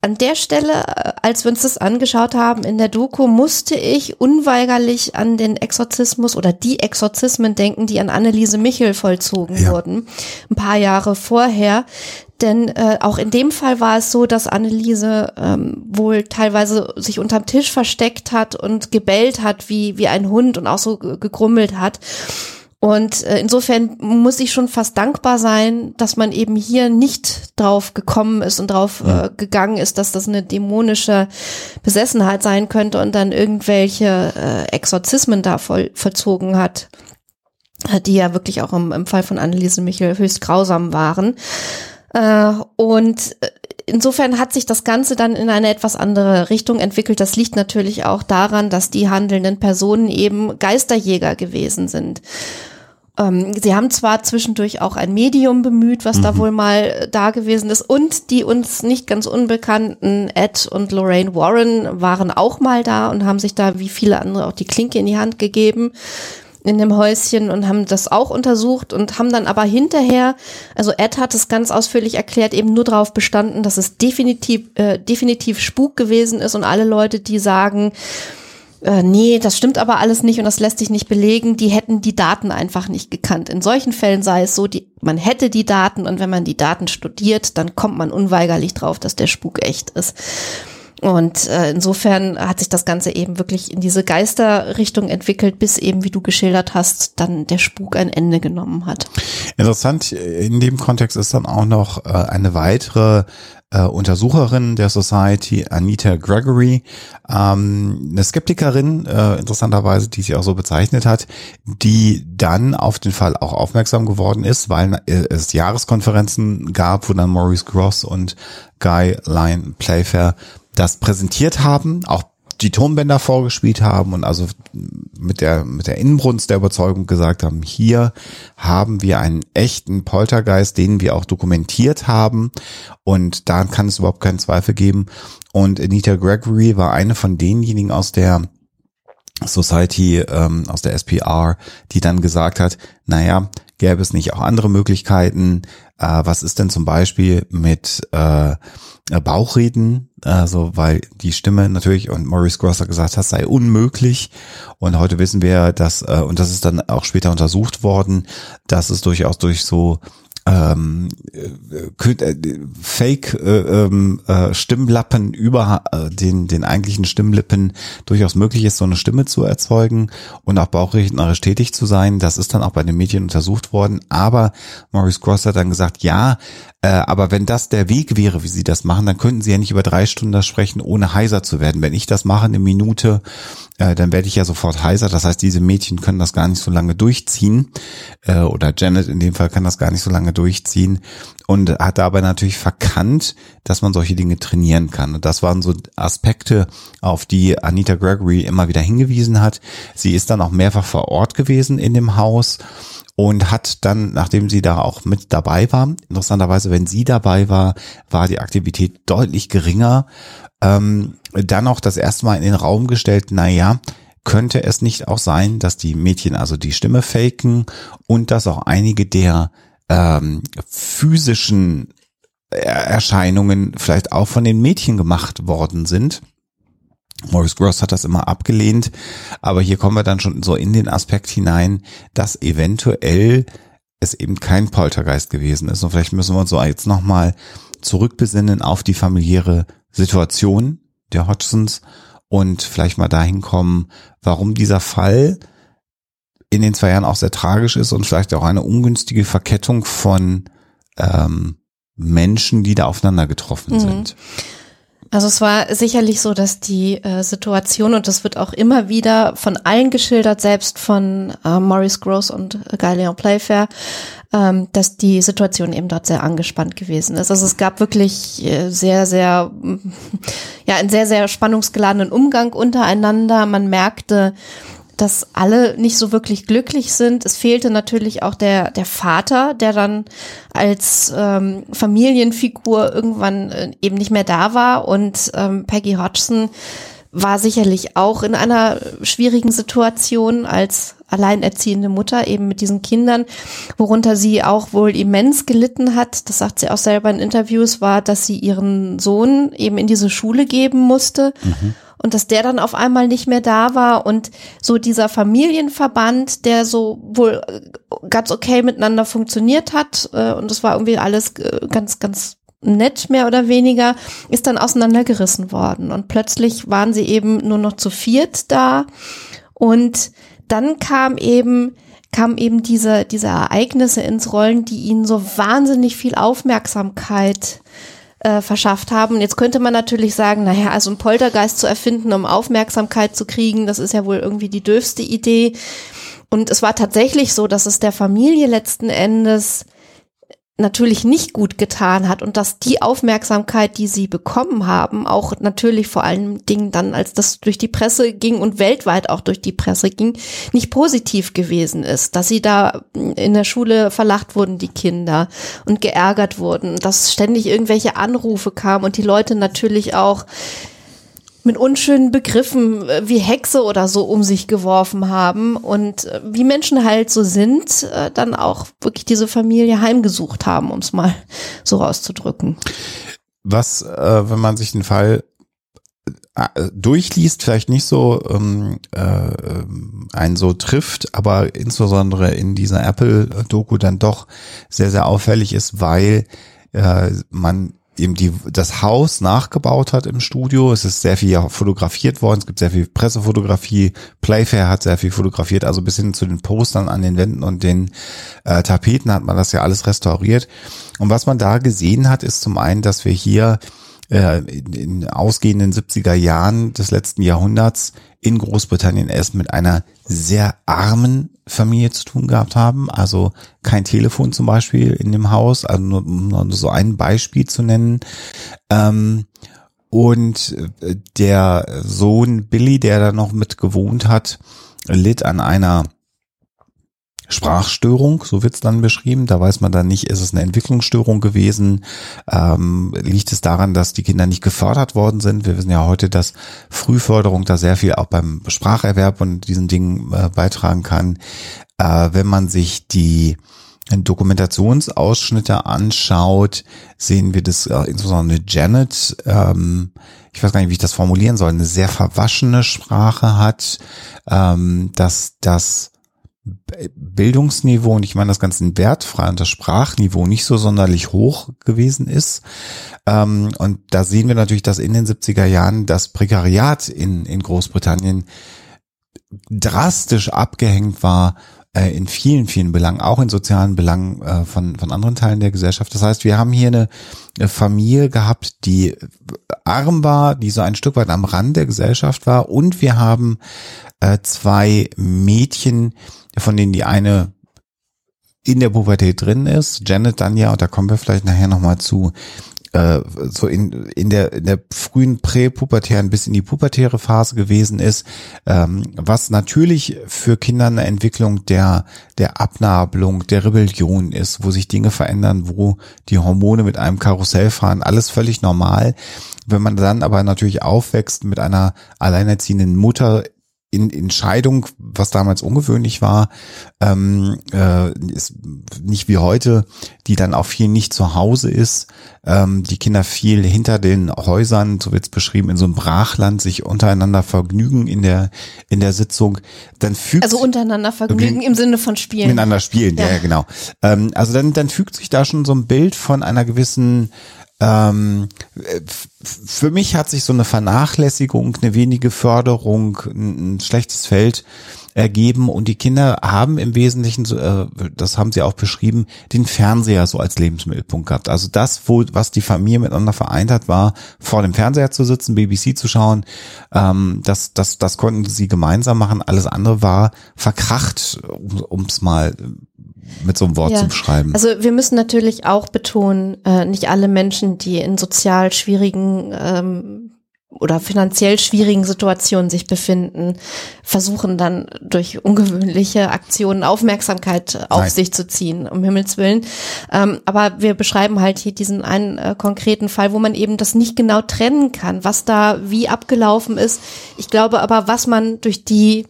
an der Stelle, äh, als wir uns das angeschaut haben in der Doku, musste ich unweigerlich an den Exorzismus oder die Exorzismen denken, die an Anneliese Michel vollzogen Ja. wurden, ein paar Jahre vorher. Denn äh, auch in dem Fall war es so, dass Anneliese ähm, wohl teilweise sich unterm Tisch versteckt hat und gebellt hat wie, wie ein Hund und auch so ge- gegrummelt hat. Und äh, insofern muss ich schon fast dankbar sein, dass man eben hier nicht drauf gekommen ist und drauf äh, gegangen ist, dass das eine dämonische Besessenheit sein könnte und dann irgendwelche äh, Exorzismen da voll, vollzogen hat, äh, die ja wirklich auch im, im Fall von Anneliese Michel höchst grausam waren. Äh, und äh, insofern hat sich das Ganze dann in eine etwas andere Richtung entwickelt. Das liegt natürlich auch daran, dass die handelnden Personen eben Geisterjäger gewesen sind. Ähm, sie haben zwar zwischendurch auch ein Medium bemüht, was da wohl mal äh, da gewesen ist, und die uns nicht ganz unbekannten Ed und Lorraine Warren waren auch mal da und haben sich da wie viele andere auch die Klinke in die Hand gegeben in dem Häuschen und haben das auch untersucht und haben dann aber hinterher, also Ed hat es ganz ausführlich erklärt, eben nur darauf bestanden, dass es definitiv, äh, definitiv Spuk gewesen ist und alle Leute, die sagen, äh, nee, das stimmt aber alles nicht und das lässt sich nicht belegen, die hätten die Daten einfach nicht gekannt. In solchen Fällen sei es so, die, man hätte die Daten und wenn man die Daten studiert, dann kommt man unweigerlich drauf, dass der Spuk echt ist. Und äh, insofern hat sich das Ganze eben wirklich in diese Geisterrichtung entwickelt, bis eben, wie du geschildert hast, dann der Spuk ein Ende genommen hat. Interessant in dem Kontext ist dann auch noch äh, eine weitere äh, Untersucherin der Society, Anita Gregory, ähm, eine Skeptikerin, äh, interessanterweise, die sie auch so bezeichnet hat, die dann auf den Fall auch aufmerksam geworden ist, weil äh, es Jahreskonferenzen gab, wo dann Maurice Gross und Guy Lyon Playfair das präsentiert haben, auch die Tonbänder vorgespielt haben und also mit der, mit der Inbrunst der Überzeugung gesagt haben, hier haben wir einen echten Poltergeist, den wir auch dokumentiert haben und da kann es überhaupt keinen Zweifel geben. Und Anita Gregory war eine von denjenigen aus der Society, ähm, aus der SPR, die dann gesagt hat, naja, gäbe es nicht auch andere Möglichkeiten? Äh, was ist denn zum Beispiel mit äh, Bauchreden, Also, weil die Stimme natürlich und Maurice Grosser gesagt hat, sei unmöglich. Und heute wissen wir, dass, äh, und das ist dann auch später untersucht worden, dass es durchaus durch so ähm, äh, äh, Fake äh, ähm, äh, Stimmlappen über äh, den den eigentlichen Stimmlippen durchaus möglich ist, so eine Stimme zu erzeugen und auch bauchrednerisch tätig zu sein. Das ist dann auch bei den Medien untersucht worden. Aber Maurice Cross hat dann gesagt, ja, äh, aber wenn das der Weg wäre, wie Sie das machen, dann könnten Sie ja nicht über drei Stunden da sprechen, ohne heiser zu werden. Wenn ich das mache, eine Minute, äh, dann werde ich ja sofort heiser. Das heißt, diese Mädchen können das gar nicht so lange durchziehen. Äh, oder Janet in dem Fall kann das gar nicht so lange durchziehen. Und hat dabei natürlich verkannt, dass man solche Dinge trainieren kann. Und das waren so Aspekte, auf die Anita Gregory immer wieder hingewiesen hat. Sie ist dann auch mehrfach vor Ort gewesen in dem Haus und hat dann, nachdem sie da auch mit dabei war, interessanterweise, wenn sie dabei war, war die Aktivität deutlich geringer, ähm, dann auch das erste Mal in den Raum gestellt, naja, könnte es nicht auch sein, dass die Mädchen also die Stimme faken und dass auch einige der ähm, physischen Erscheinungen vielleicht auch von den Mädchen gemacht worden sind. Maurice Gross hat das immer abgelehnt, aber hier kommen wir dann schon so in den Aspekt hinein, dass eventuell es eben kein Poltergeist gewesen ist. Und vielleicht müssen wir uns so jetzt nochmal zurückbesinnen auf die familiäre Situation der Hodgsons und vielleicht mal dahin kommen, warum dieser Fall in den zwei Jahren auch sehr tragisch ist und vielleicht auch eine ungünstige Verkettung von ähm, Menschen, die da aufeinander getroffen mhm. sind. Also es war sicherlich so, dass die äh, Situation, und das wird auch immer wieder von allen geschildert, selbst von äh, Maurice Gross und äh, Galeon Playfair, ähm, dass die Situation eben dort sehr angespannt gewesen ist. Also es gab wirklich äh, sehr, sehr, ja, einen sehr, sehr spannungsgeladenen Umgang untereinander. Man merkte, dass alle nicht so wirklich glücklich sind. Es fehlte natürlich auch der, der Vater, der dann als ähm, Familienfigur irgendwann äh, eben nicht mehr da war. Und ähm, Peggy Hodgson war sicherlich auch in einer schwierigen Situation als alleinerziehende Mutter eben mit diesen Kindern, worunter sie auch wohl immens gelitten hat. Das sagt sie auch selber in Interviews, war, dass sie ihren Sohn eben in diese Schule geben musste. Mhm und dass der dann auf einmal nicht mehr da war und so dieser Familienverband, der so wohl äh, ganz okay miteinander funktioniert hat äh, und das war irgendwie alles äh, ganz, ganz nett mehr oder weniger, ist dann auseinandergerissen worden. Und plötzlich waren sie eben nur noch zu viert da. Und dann kam eben kamen eben diese, diese Ereignisse ins Rollen, die ihnen so wahnsinnig viel Aufmerksamkeit äh, verschafft haben. jetzt könnte man natürlich sagen, naja, also ein Poltergeist zu erfinden, um Aufmerksamkeit zu kriegen, das ist ja wohl irgendwie die dürfste Idee. Und es war tatsächlich so, dass es der Familie letzten Endes natürlich nicht gut getan hat und dass die Aufmerksamkeit, die sie bekommen haben, auch natürlich vor allen Dingen dann, als das durch die Presse ging und weltweit auch durch die Presse ging, nicht positiv gewesen ist, dass sie da in der Schule verlacht wurden, die Kinder und geärgert wurden, dass ständig irgendwelche Anrufe kamen und die Leute natürlich auch mit unschönen Begriffen äh, wie Hexe oder so um sich geworfen haben und äh, wie Menschen halt so sind, äh, dann auch wirklich diese Familie heimgesucht haben, um es mal so rauszudrücken. Was, wenn man sich den Fall durchliest, vielleicht nicht so ähm, äh, einen so trifft, aber insbesondere in dieser Apple-Doku dann doch sehr, sehr auffällig ist, weil äh, man eben die, das Haus nachgebaut hat im Studio. Es ist sehr viel fotografiert worden. Es gibt sehr viel Pressefotografie. Playfair hat sehr viel fotografiert. Also bis hin zu den Postern an den Wänden und den äh, Tapeten hat man das ja alles restauriert. Und was man da gesehen hat, ist zum einen, dass wir hier äh, in, in ausgehenden 70er Jahren des letzten Jahrhunderts in Großbritannien erst mit einer sehr armen Familie zu tun gehabt haben. Also kein Telefon zum Beispiel in dem Haus, also nur, nur so ein Beispiel zu nennen. Ähm, und äh, der Sohn Billy, der da noch mit gewohnt hat, litt an einer Sprachstörung, so wird's dann beschrieben. Da weiß man dann nicht, ist es eine Entwicklungsstörung gewesen? Ähm, liegt es daran, dass die Kinder nicht gefördert worden sind? Wir wissen ja heute, dass Frühförderung da sehr viel auch beim Spracherwerb und diesen Dingen äh, beitragen kann. Äh, wenn man sich die Dokumentationsausschnitte anschaut, sehen wir das äh, insbesondere Janet, ähm, ich weiß gar nicht, wie ich das formulieren soll, eine sehr verwaschene Sprache hat, ähm, dass das Bildungsniveau, und ich meine das Ganze wertfrei und das Sprachniveau nicht so sonderlich hoch gewesen ist. Ähm, und da sehen wir natürlich, dass in den 70er Jahren das Prekariat in, in Großbritannien drastisch abgehängt war äh, in vielen, vielen Belangen, auch in sozialen Belangen äh, von, von anderen Teilen der Gesellschaft. Das heißt, wir haben hier eine, eine Familie gehabt, die arm war, die so ein Stück weit am Rand der Gesellschaft war und wir haben äh, zwei Mädchen, von denen die eine in der Pubertät drin ist, Janet dann ja, und da kommen wir vielleicht nachher nochmal zu, äh, so in, in, der, in der frühen präpubertären bis in die pubertäre Phase gewesen ist, ähm, was natürlich für Kinder eine Entwicklung der, der Abnabelung, der Rebellion ist, wo sich Dinge verändern, wo die Hormone mit einem Karussell fahren, alles völlig normal. Wenn man dann aber natürlich aufwächst mit einer alleinerziehenden Mutter in, in Scheidung, was damals ungewöhnlich war, ähm, äh, ist nicht wie heute, die dann auch viel nicht zu Hause ist, ähm, die Kinder viel hinter den Häusern, so wird's beschrieben, in so einem Brachland sich untereinander vergnügen in der in der Sitzung, dann fügt also untereinander vergnügen im Sinne von Spielen, miteinander spielen, ja, ja genau. Ähm, also dann dann fügt sich da schon so ein Bild von einer gewissen ähm, für mich hat sich so eine Vernachlässigung, eine wenige Förderung, ein, schlechtes Feld ergeben und die Kinder haben im Wesentlichen, äh, das haben sie auch beschrieben, den Fernseher so als Lebensmittelpunkt gehabt. Also das, wo, was die Familie miteinander vereint hat, war vor dem Fernseher zu sitzen, BBC zu schauen. Ähm, das, das, das konnten sie gemeinsam machen. Alles andere war verkracht, um es mal mit so einem Wort ja. zu beschreiben. Also wir müssen natürlich auch betonen, äh, nicht alle Menschen, die in sozial schwierigen ähm, oder finanziell schwierigen Situationen sich befinden, versuchen dann durch ungewöhnliche Aktionen Aufmerksamkeit auf Nein. sich zu ziehen, um Himmels Willen. Ähm, aber wir beschreiben halt hier diesen einen äh, konkreten Fall, wo man eben das nicht genau trennen kann, was da wie abgelaufen ist. Ich glaube aber, was man durch die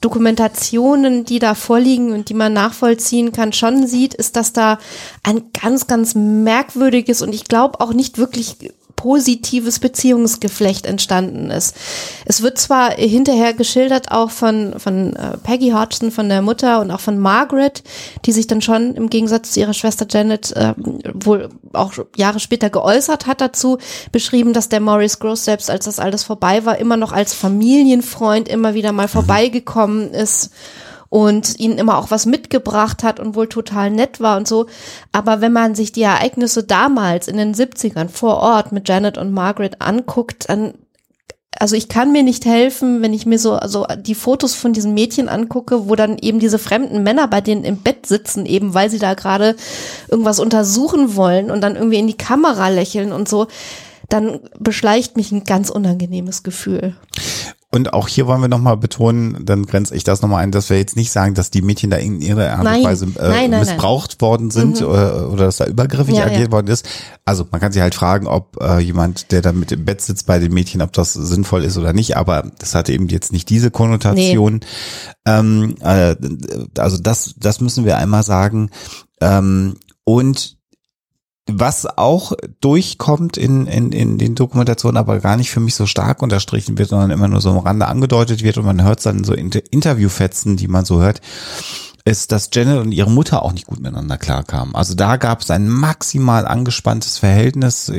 Dokumentationen, die da vorliegen und die man nachvollziehen kann, schon sieht, ist, dass da ein ganz, ganz merkwürdiges und ich glaube auch nicht wirklich positives Beziehungsgeflecht entstanden ist. Es wird zwar hinterher geschildert auch von, von äh, Peggy Hodgson, von der Mutter und auch von Margaret, die sich dann schon im Gegensatz zu ihrer Schwester Janet äh, wohl auch Jahre später geäußert hat dazu, beschrieben, dass der Maurice Gross selbst, als das alles vorbei war, immer noch als Familienfreund immer wieder mal vorbeigekommen ist und ihnen immer auch was mitgebracht hat und wohl total nett war und so. Aber wenn man sich die Ereignisse damals in den 70ern vor Ort mit Janet und Margaret anguckt, dann also ich kann mir nicht helfen, wenn ich mir so also die Fotos von diesen Mädchen angucke, wo dann eben diese fremden Männer bei denen im Bett sitzen, eben weil sie da gerade irgendwas untersuchen wollen und dann irgendwie in die Kamera lächeln und so, dann beschleicht mich ein ganz unangenehmes Gefühl. Und auch hier wollen wir nochmal betonen, dann grenze ich das nochmal ein, dass wir jetzt nicht sagen, dass die Mädchen da in ihrer Art und Weise äh, nein, nein, missbraucht nein. worden sind mhm. oder, oder dass da übergriffig ja, agiert ja. worden ist. Also man kann sich halt fragen, ob äh, jemand, der da mit im Bett sitzt bei den Mädchen, ob das sinnvoll ist oder nicht, aber das hatte eben jetzt nicht diese Konnotation. Nee. Ähm, äh, also das, das müssen wir einmal sagen. Ähm, und was auch durchkommt in, in, in den Dokumentationen, aber gar nicht für mich so stark unterstrichen wird, sondern immer nur so am Rande angedeutet wird und man hört dann so Interviewfetzen, die man so hört, ist, dass Janet und ihre Mutter auch nicht gut miteinander klarkamen. Also da gab es ein maximal angespanntes Verhältnis.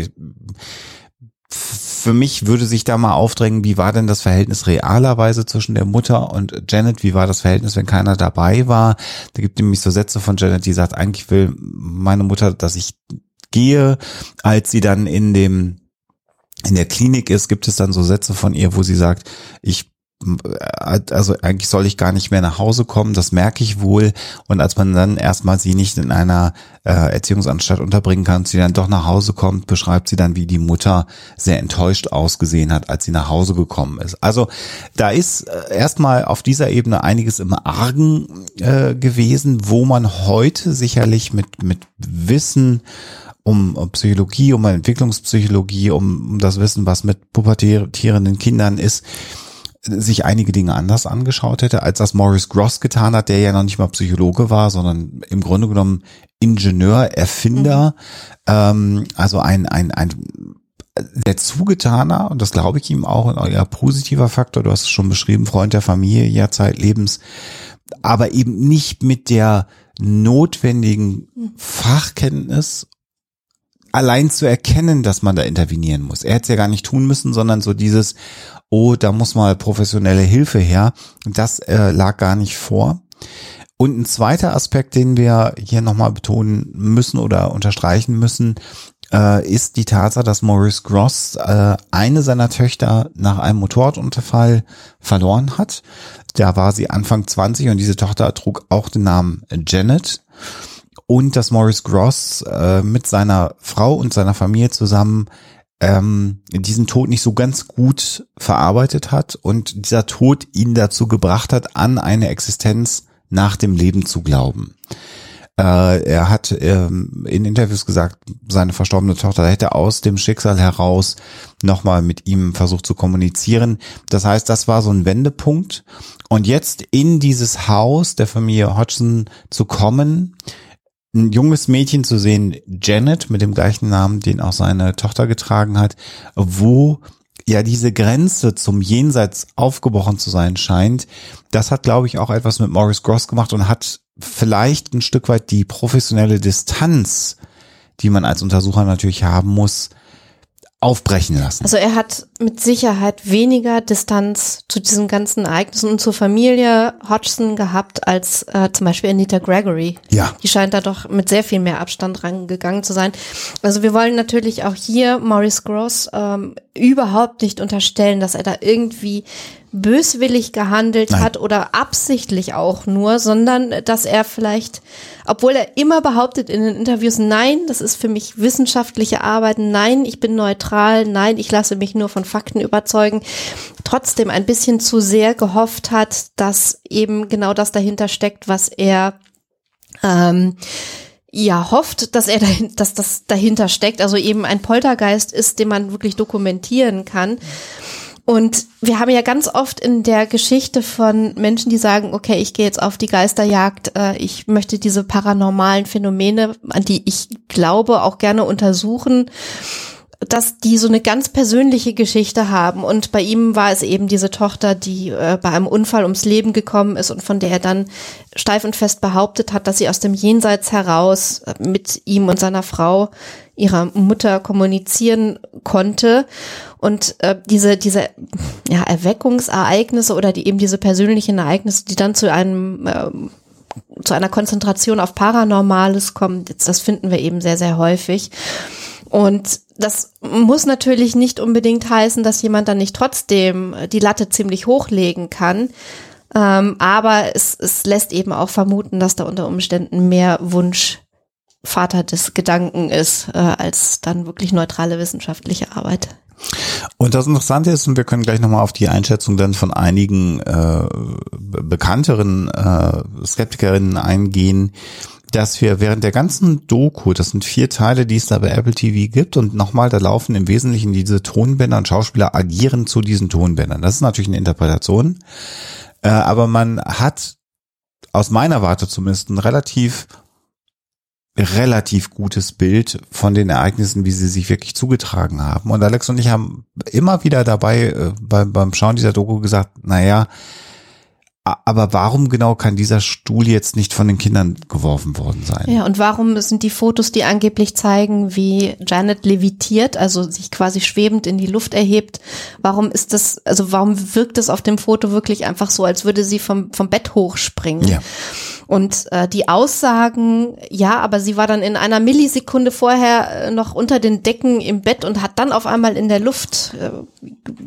Für mich würde sich da mal aufdrängen, wie war denn das Verhältnis realerweise zwischen der Mutter und Janet? Wie war das Verhältnis, wenn keiner dabei war? Da gibt nämlich so Sätze von Janet, die sagt, eigentlich will meine Mutter, dass ich gehe, als sie dann in dem in der Klinik ist, gibt es dann so Sätze von ihr, wo sie sagt, ich also eigentlich soll ich gar nicht mehr nach Hause kommen, das merke ich wohl. Und als man dann erstmal sie nicht in einer äh, Erziehungsanstalt unterbringen kann, sie dann doch nach Hause kommt, beschreibt sie dann, wie die Mutter sehr enttäuscht ausgesehen hat, als sie nach Hause gekommen ist. Also da ist äh, erstmal auf dieser Ebene einiges im Argen äh, gewesen, wo man heute sicherlich mit, mit Wissen um, Psychologie, um Entwicklungspsychologie, um, um das Wissen, was mit pubertierenden Kindern ist, sich einige Dinge anders angeschaut hätte, als das Morris Gross getan hat, der ja noch nicht mal Psychologe war, sondern im Grunde genommen Ingenieur, Erfinder, ähm, also ein, ein, ein der Zugetaner, und das glaube ich ihm auch, ein eher positiver Faktor, du hast es schon beschrieben, Freund der Familie, ja, Zeitlebens, aber eben nicht mit der notwendigen Fachkenntnis allein zu erkennen, dass man da intervenieren muss. Er hätte es ja gar nicht tun müssen, sondern so dieses, oh, da muss mal professionelle Hilfe her. Das äh, lag gar nicht vor. Und ein zweiter Aspekt, den wir hier nochmal betonen müssen oder unterstreichen müssen, äh, ist die Tatsache, dass Maurice Gross äh, eine seiner Töchter nach einem Motorradunterfall verloren hat. Da war sie Anfang 20 und diese Tochter trug auch den Namen Janet. Und dass Maurice Gross äh, mit seiner Frau und seiner Familie zusammen ähm, diesen Tod nicht so ganz gut verarbeitet hat und dieser Tod ihn dazu gebracht hat, an eine Existenz nach dem Leben zu glauben. Äh, er hat ähm, in Interviews gesagt, seine verstorbene Tochter hätte aus dem Schicksal heraus nochmal mit ihm versucht zu kommunizieren. Das heißt, das war so ein Wendepunkt. Und jetzt in dieses Haus der Familie Hodgson zu kommen, ein junges Mädchen zu sehen, Janet, mit dem gleichen Namen, den auch seine Tochter getragen hat, wo ja diese Grenze zum Jenseits aufgebrochen zu sein scheint, das hat, glaube ich, auch etwas mit Maurice Gross gemacht und hat vielleicht ein Stück weit die professionelle Distanz, die man als Untersucher natürlich haben muss, aufbrechen lassen. Also er hat mit Sicherheit weniger Distanz zu diesen ganzen Ereignissen und zur Familie Hodgson gehabt als äh, zum Beispiel Anita Gregory. Ja. Die scheint da doch mit sehr viel mehr Abstand rangegangen zu sein. Also wir wollen natürlich auch hier Maurice Gross ähm, überhaupt nicht unterstellen, dass er da irgendwie böswillig gehandelt Nein. hat oder absichtlich auch nur, sondern dass er vielleicht, obwohl er immer behauptet in den Interviews, nein, das ist für mich wissenschaftliche Arbeit, nein, ich bin neutral, nein, ich lasse mich nur von Fakten überzeugen, trotzdem ein bisschen zu sehr gehofft hat, dass eben genau das dahinter steckt, was er ähm, ja hofft, dass er dahin, dass das dahinter steckt, also eben ein Poltergeist ist, den man wirklich dokumentieren kann. Und wir haben ja ganz oft in der Geschichte von Menschen, die sagen, okay, ich gehe jetzt auf die Geisterjagd, äh, ich möchte diese paranormalen Phänomene, an die ich glaube, auch gerne untersuchen dass die so eine ganz persönliche Geschichte haben. Und bei ihm war es eben diese Tochter, die äh, bei einem Unfall ums Leben gekommen ist und von der er dann steif und fest behauptet hat, dass sie aus dem Jenseits heraus äh, mit ihm und seiner Frau, ihrer Mutter kommunizieren konnte. Und äh, diese, diese ja, Erweckungsereignisse oder die eben diese persönlichen Ereignisse, die dann zu einem äh, zu einer Konzentration auf Paranormales kommen, das finden wir eben sehr, sehr häufig. Und das muss natürlich nicht unbedingt heißen, dass jemand dann nicht trotzdem die Latte ziemlich hochlegen kann. Ähm, aber es, es lässt eben auch vermuten, dass da unter Umständen mehr Wunsch Vater des Gedanken ist, äh, als dann wirklich neutrale wissenschaftliche Arbeit. Und das Interessante ist, und wir können gleich nochmal auf die Einschätzung dann von einigen äh, bekannteren äh, Skeptikerinnen eingehen, dass wir während der ganzen Doku, das sind vier Teile, die es da bei Apple TV gibt, und nochmal, da laufen im Wesentlichen diese Tonbänder und Schauspieler agieren zu diesen Tonbändern. Das ist natürlich eine Interpretation, äh, aber man hat aus meiner Warte zumindest ein relativ relativ gutes Bild von den Ereignissen, wie sie sich wirklich zugetragen haben. Und Alex und ich haben immer wieder dabei äh, beim, beim Schauen dieser Doku gesagt, naja, aber warum genau kann dieser Stuhl jetzt nicht von den Kindern geworfen worden sein? Ja, und warum sind die Fotos, die angeblich zeigen, wie Janet levitiert, also sich quasi schwebend in die Luft erhebt, warum ist das, also warum wirkt es auf dem Foto wirklich einfach so, als würde sie vom, vom Bett hochspringen? Ja. Und äh, die Aussagen, ja, aber sie war dann in einer Millisekunde vorher äh, noch unter den Decken im Bett und hat dann auf einmal in der Luft äh,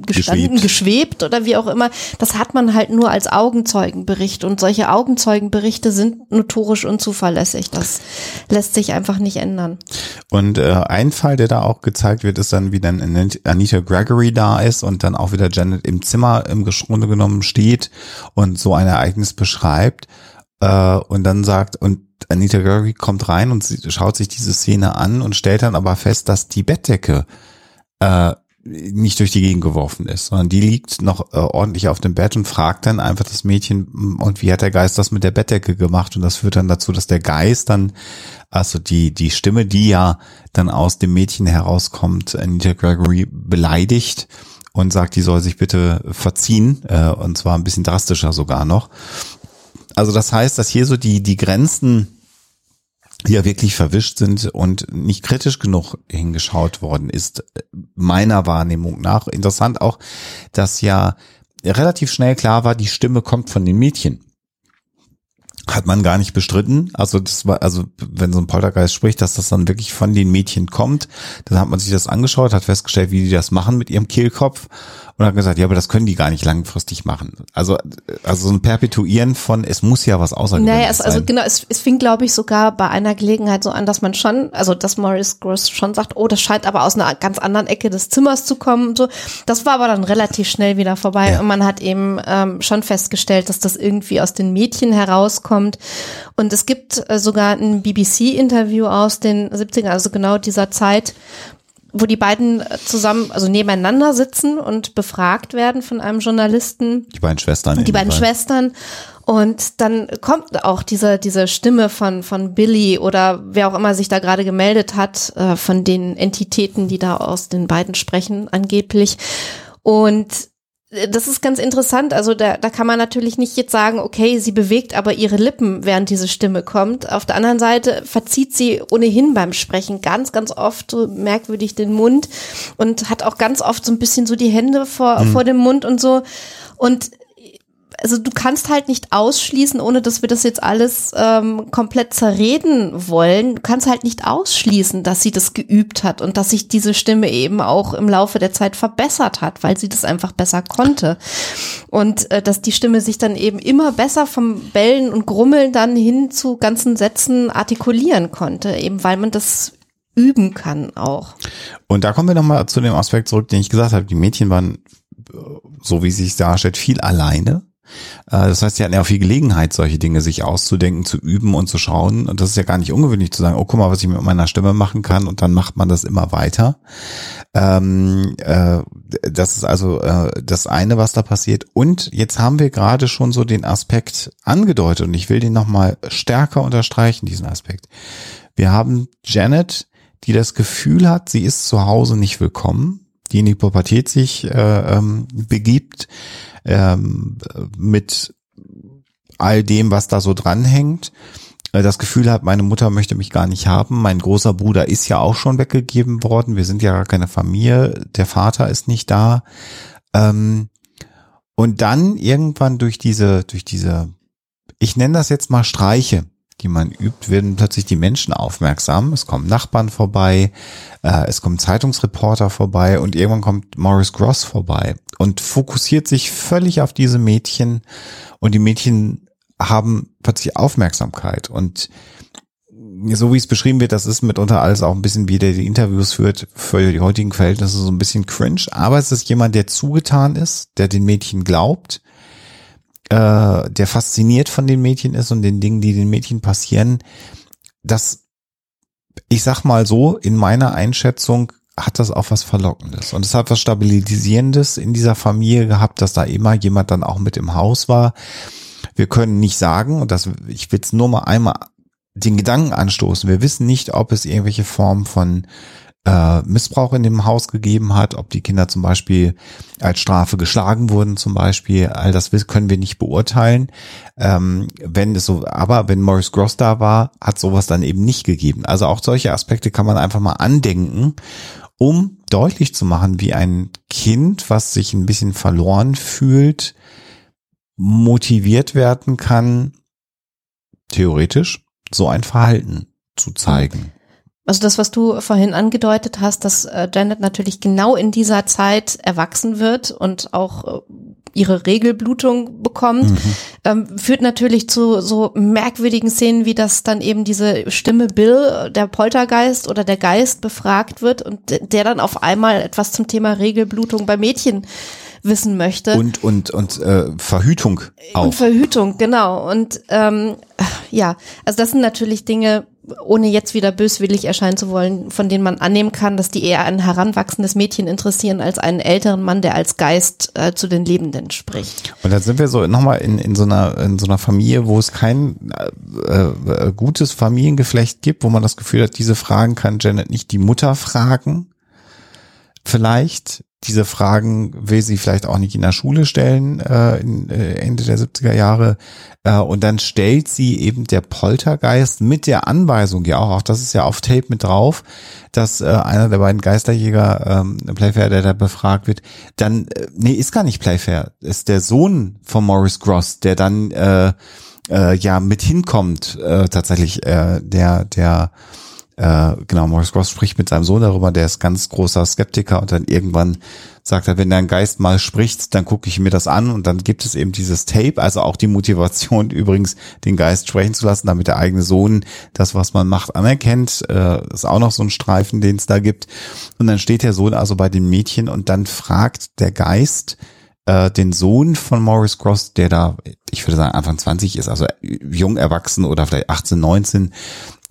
gestanden, Geschwebt. geschwebt oder wie auch immer. Das hat man halt nur als Augenzeugenbericht und solche Augenzeugenberichte sind notorisch unzuverlässig. Das lässt sich einfach nicht ändern. Und äh, ein Fall, der da auch gezeigt wird, ist dann, wie dann Anita Gregory da ist und dann auch wieder Janet im Zimmer im Grunde genommen steht und so ein Ereignis beschreibt äh, und dann sagt, und Anita Gregory kommt rein und sie schaut sich diese Szene an und stellt dann aber fest, dass die Bettdecke äh, nicht durch die Gegend geworfen ist, sondern die liegt noch äh, ordentlich auf dem Bett und fragt dann einfach das Mädchen, "Mm, und wie hat der Geist das mit der Bettdecke gemacht? Und das führt dann dazu, dass der Geist dann, also die, die Stimme, die ja dann aus dem Mädchen herauskommt, Anita Gregory beleidigt und sagt, die soll sich bitte verziehen, äh, und zwar ein bisschen drastischer sogar noch. Also das heißt, dass hier so die, die Grenzen ja wirklich verwischt sind und nicht kritisch genug hingeschaut worden ist, meiner Wahrnehmung nach. Interessant auch, dass ja relativ schnell klar war, die Stimme kommt von den Mädchen. Hat man gar nicht bestritten. Also das war, also wenn so ein Poltergeist spricht, dass das dann wirklich von den Mädchen kommt, dann hat man sich das angeschaut, hat festgestellt, wie die das machen mit ihrem Kehlkopf und hat gesagt, ja, aber das können die gar nicht langfristig machen. Also, also so ein Perpetuieren von, es muss ja was Außergewöhnliches Naja, es, also sein. genau, es, es fing, glaube ich, sogar bei einer Gelegenheit so an, dass man schon, also dass Maurice Gross schon sagt, oh, das scheint aber aus einer ganz anderen Ecke des Zimmers zu kommen und so. Das war aber dann relativ schnell wieder vorbei Ja. und man hat eben ähm, schon festgestellt, dass das irgendwie aus den Mädchen herauskommt. Und es gibt äh, sogar ein BBC-Interview aus den 70ern, also genau dieser Zeit, wo die beiden äh, zusammen, also nebeneinander sitzen und befragt werden von einem Journalisten. Die beiden Schwestern. Die beiden Fall. Schwestern. Und dann kommt auch diese, diese Stimme von, von Billy oder wer auch immer sich da gerade gemeldet hat, äh, von den Entitäten, die da aus den beiden sprechen, angeblich. Und das ist ganz interessant. Also da, da kann man natürlich nicht jetzt sagen, okay, sie bewegt aber ihre Lippen, während diese Stimme kommt. Auf der anderen Seite verzieht sie ohnehin beim Sprechen ganz, ganz oft so merkwürdig den Mund und hat auch ganz oft so ein bisschen so die Hände vor, vor dem Mund und so. Und also du kannst halt nicht ausschließen, ohne dass wir das jetzt alles ähm, komplett zerreden wollen, du kannst halt nicht ausschließen, dass sie das geübt hat und dass sich diese Stimme eben auch im Laufe der Zeit verbessert hat, weil sie das einfach besser konnte. Und äh, dass die Stimme sich dann eben immer besser vom Bellen und Grummeln dann hin zu ganzen Sätzen artikulieren konnte, eben weil man das üben kann auch. Und da kommen wir nochmal zu dem Aspekt zurück, den ich gesagt habe. Die Mädchen waren, so wie es sich darstellt, viel alleine. Äh, Das heißt, sie hatten ja auch viel Gelegenheit, solche Dinge sich auszudenken, zu üben und zu schauen. Und das ist ja gar nicht ungewöhnlich zu sagen, oh, guck mal, was ich mit meiner Stimme machen kann. Und dann macht man das immer weiter. Ähm, äh, das ist also äh, das eine, was da passiert. Und jetzt haben wir gerade schon so den Aspekt angedeutet. Und ich will den nochmal stärker unterstreichen, diesen Aspekt. Wir haben Janet, die das Gefühl hat, sie ist zu Hause nicht willkommen, die in die Pubertät sich äh, ähm, begibt, ähm, mit all dem, was da so dranhängt. Äh, Das Gefühl hat, meine Mutter möchte mich gar nicht haben. Mein großer Bruder ist ja auch schon weggegeben worden. Wir sind ja gar keine Familie. Der Vater ist nicht da. Ähm, und dann irgendwann durch diese, durch diese, ich nenne das jetzt mal Streiche, die man übt, werden plötzlich die Menschen aufmerksam. Es kommen Nachbarn vorbei, äh, es kommen Zeitungsreporter vorbei und irgendwann kommt Morris Gross vorbei und fokussiert sich völlig auf diese Mädchen und die Mädchen haben plötzlich Aufmerksamkeit und so wie es beschrieben wird, das ist mitunter alles auch ein bisschen, wie der die Interviews führt, für die heutigen Verhältnisse so ein bisschen cringe, aber es ist jemand, der zugetan ist, der den Mädchen glaubt, äh, der fasziniert von den Mädchen ist und den Dingen, die den Mädchen passieren, das, ich sag mal so, in meiner Einschätzung hat das auch was Verlockendes. Und es hat was Stabilisierendes in dieser Familie gehabt, dass da immer jemand dann auch mit im Haus war. Wir können nicht sagen, und das, ich will es nur mal einmal den Gedanken anstoßen. Wir wissen nicht, ob es irgendwelche Formen von äh, Missbrauch in dem Haus gegeben hat, ob die Kinder zum Beispiel als Strafe geschlagen wurden, zum Beispiel. All das können wir nicht beurteilen. Ähm, wenn es so, aber wenn Morris Gross da war, hat sowas dann eben nicht gegeben. Also auch solche Aspekte kann man einfach mal andenken, um deutlich zu machen, wie ein Kind, was sich ein bisschen verloren fühlt, motiviert werden kann, theoretisch, so ein Verhalten zu zeigen. Also das, was du vorhin angedeutet hast, dass äh, Janet natürlich genau in dieser Zeit erwachsen wird und auch äh, ihre Regelblutung bekommt, ähm, führt natürlich zu so merkwürdigen Szenen, wie das dann eben diese Stimme Bill, der Poltergeist oder der Geist befragt wird und der dann auf einmal etwas zum Thema Regelblutung bei Mädchen wissen möchte. Und, und, und äh, Verhütung auch. Und Verhütung, genau. Und ähm, ja, also das sind natürlich Dinge, ohne jetzt wieder böswillig erscheinen zu wollen, von denen man annehmen kann, dass die eher ein heranwachsendes Mädchen interessieren als einen älteren Mann, der als Geist äh, zu den Lebenden spricht. Und dann sind wir so nochmal in, in so einer in so einer Familie, wo es kein äh, äh, gutes Familiengeflecht gibt, wo man das Gefühl hat, diese Fragen kann Janet nicht die Mutter fragen. Vielleicht diese Fragen will sie vielleicht auch nicht in der Schule stellen, äh, in, äh, Ende der 70er Jahre. Äh, und dann stellt sie eben der Poltergeist mit der Anweisung, ja auch, auch das ist ja auf Tape mit drauf, dass äh, einer der beiden Geisterjäger, ähm, Playfair, der da befragt wird, dann, äh, nee, ist gar nicht Playfair, ist der Sohn von Morris Gross, der dann äh, äh, ja mit hinkommt, äh, tatsächlich, äh, der, der äh, genau, Morris Gross spricht mit seinem Sohn darüber, der ist ganz großer Skeptiker und dann irgendwann sagt er, wenn dein Geist mal spricht, dann gucke ich mir das an und dann gibt es eben dieses Tape, also auch die Motivation übrigens, den Geist sprechen zu lassen, damit der eigene Sohn das, was man macht, anerkennt. Äh, ist auch noch so ein Streifen, den es da gibt. Und dann steht der Sohn also bei den Mädchen und dann fragt der Geist, äh, den Sohn von Morris Gross, der da, ich würde sagen, Anfang 20 ist, also jung erwachsen oder vielleicht 18, 19,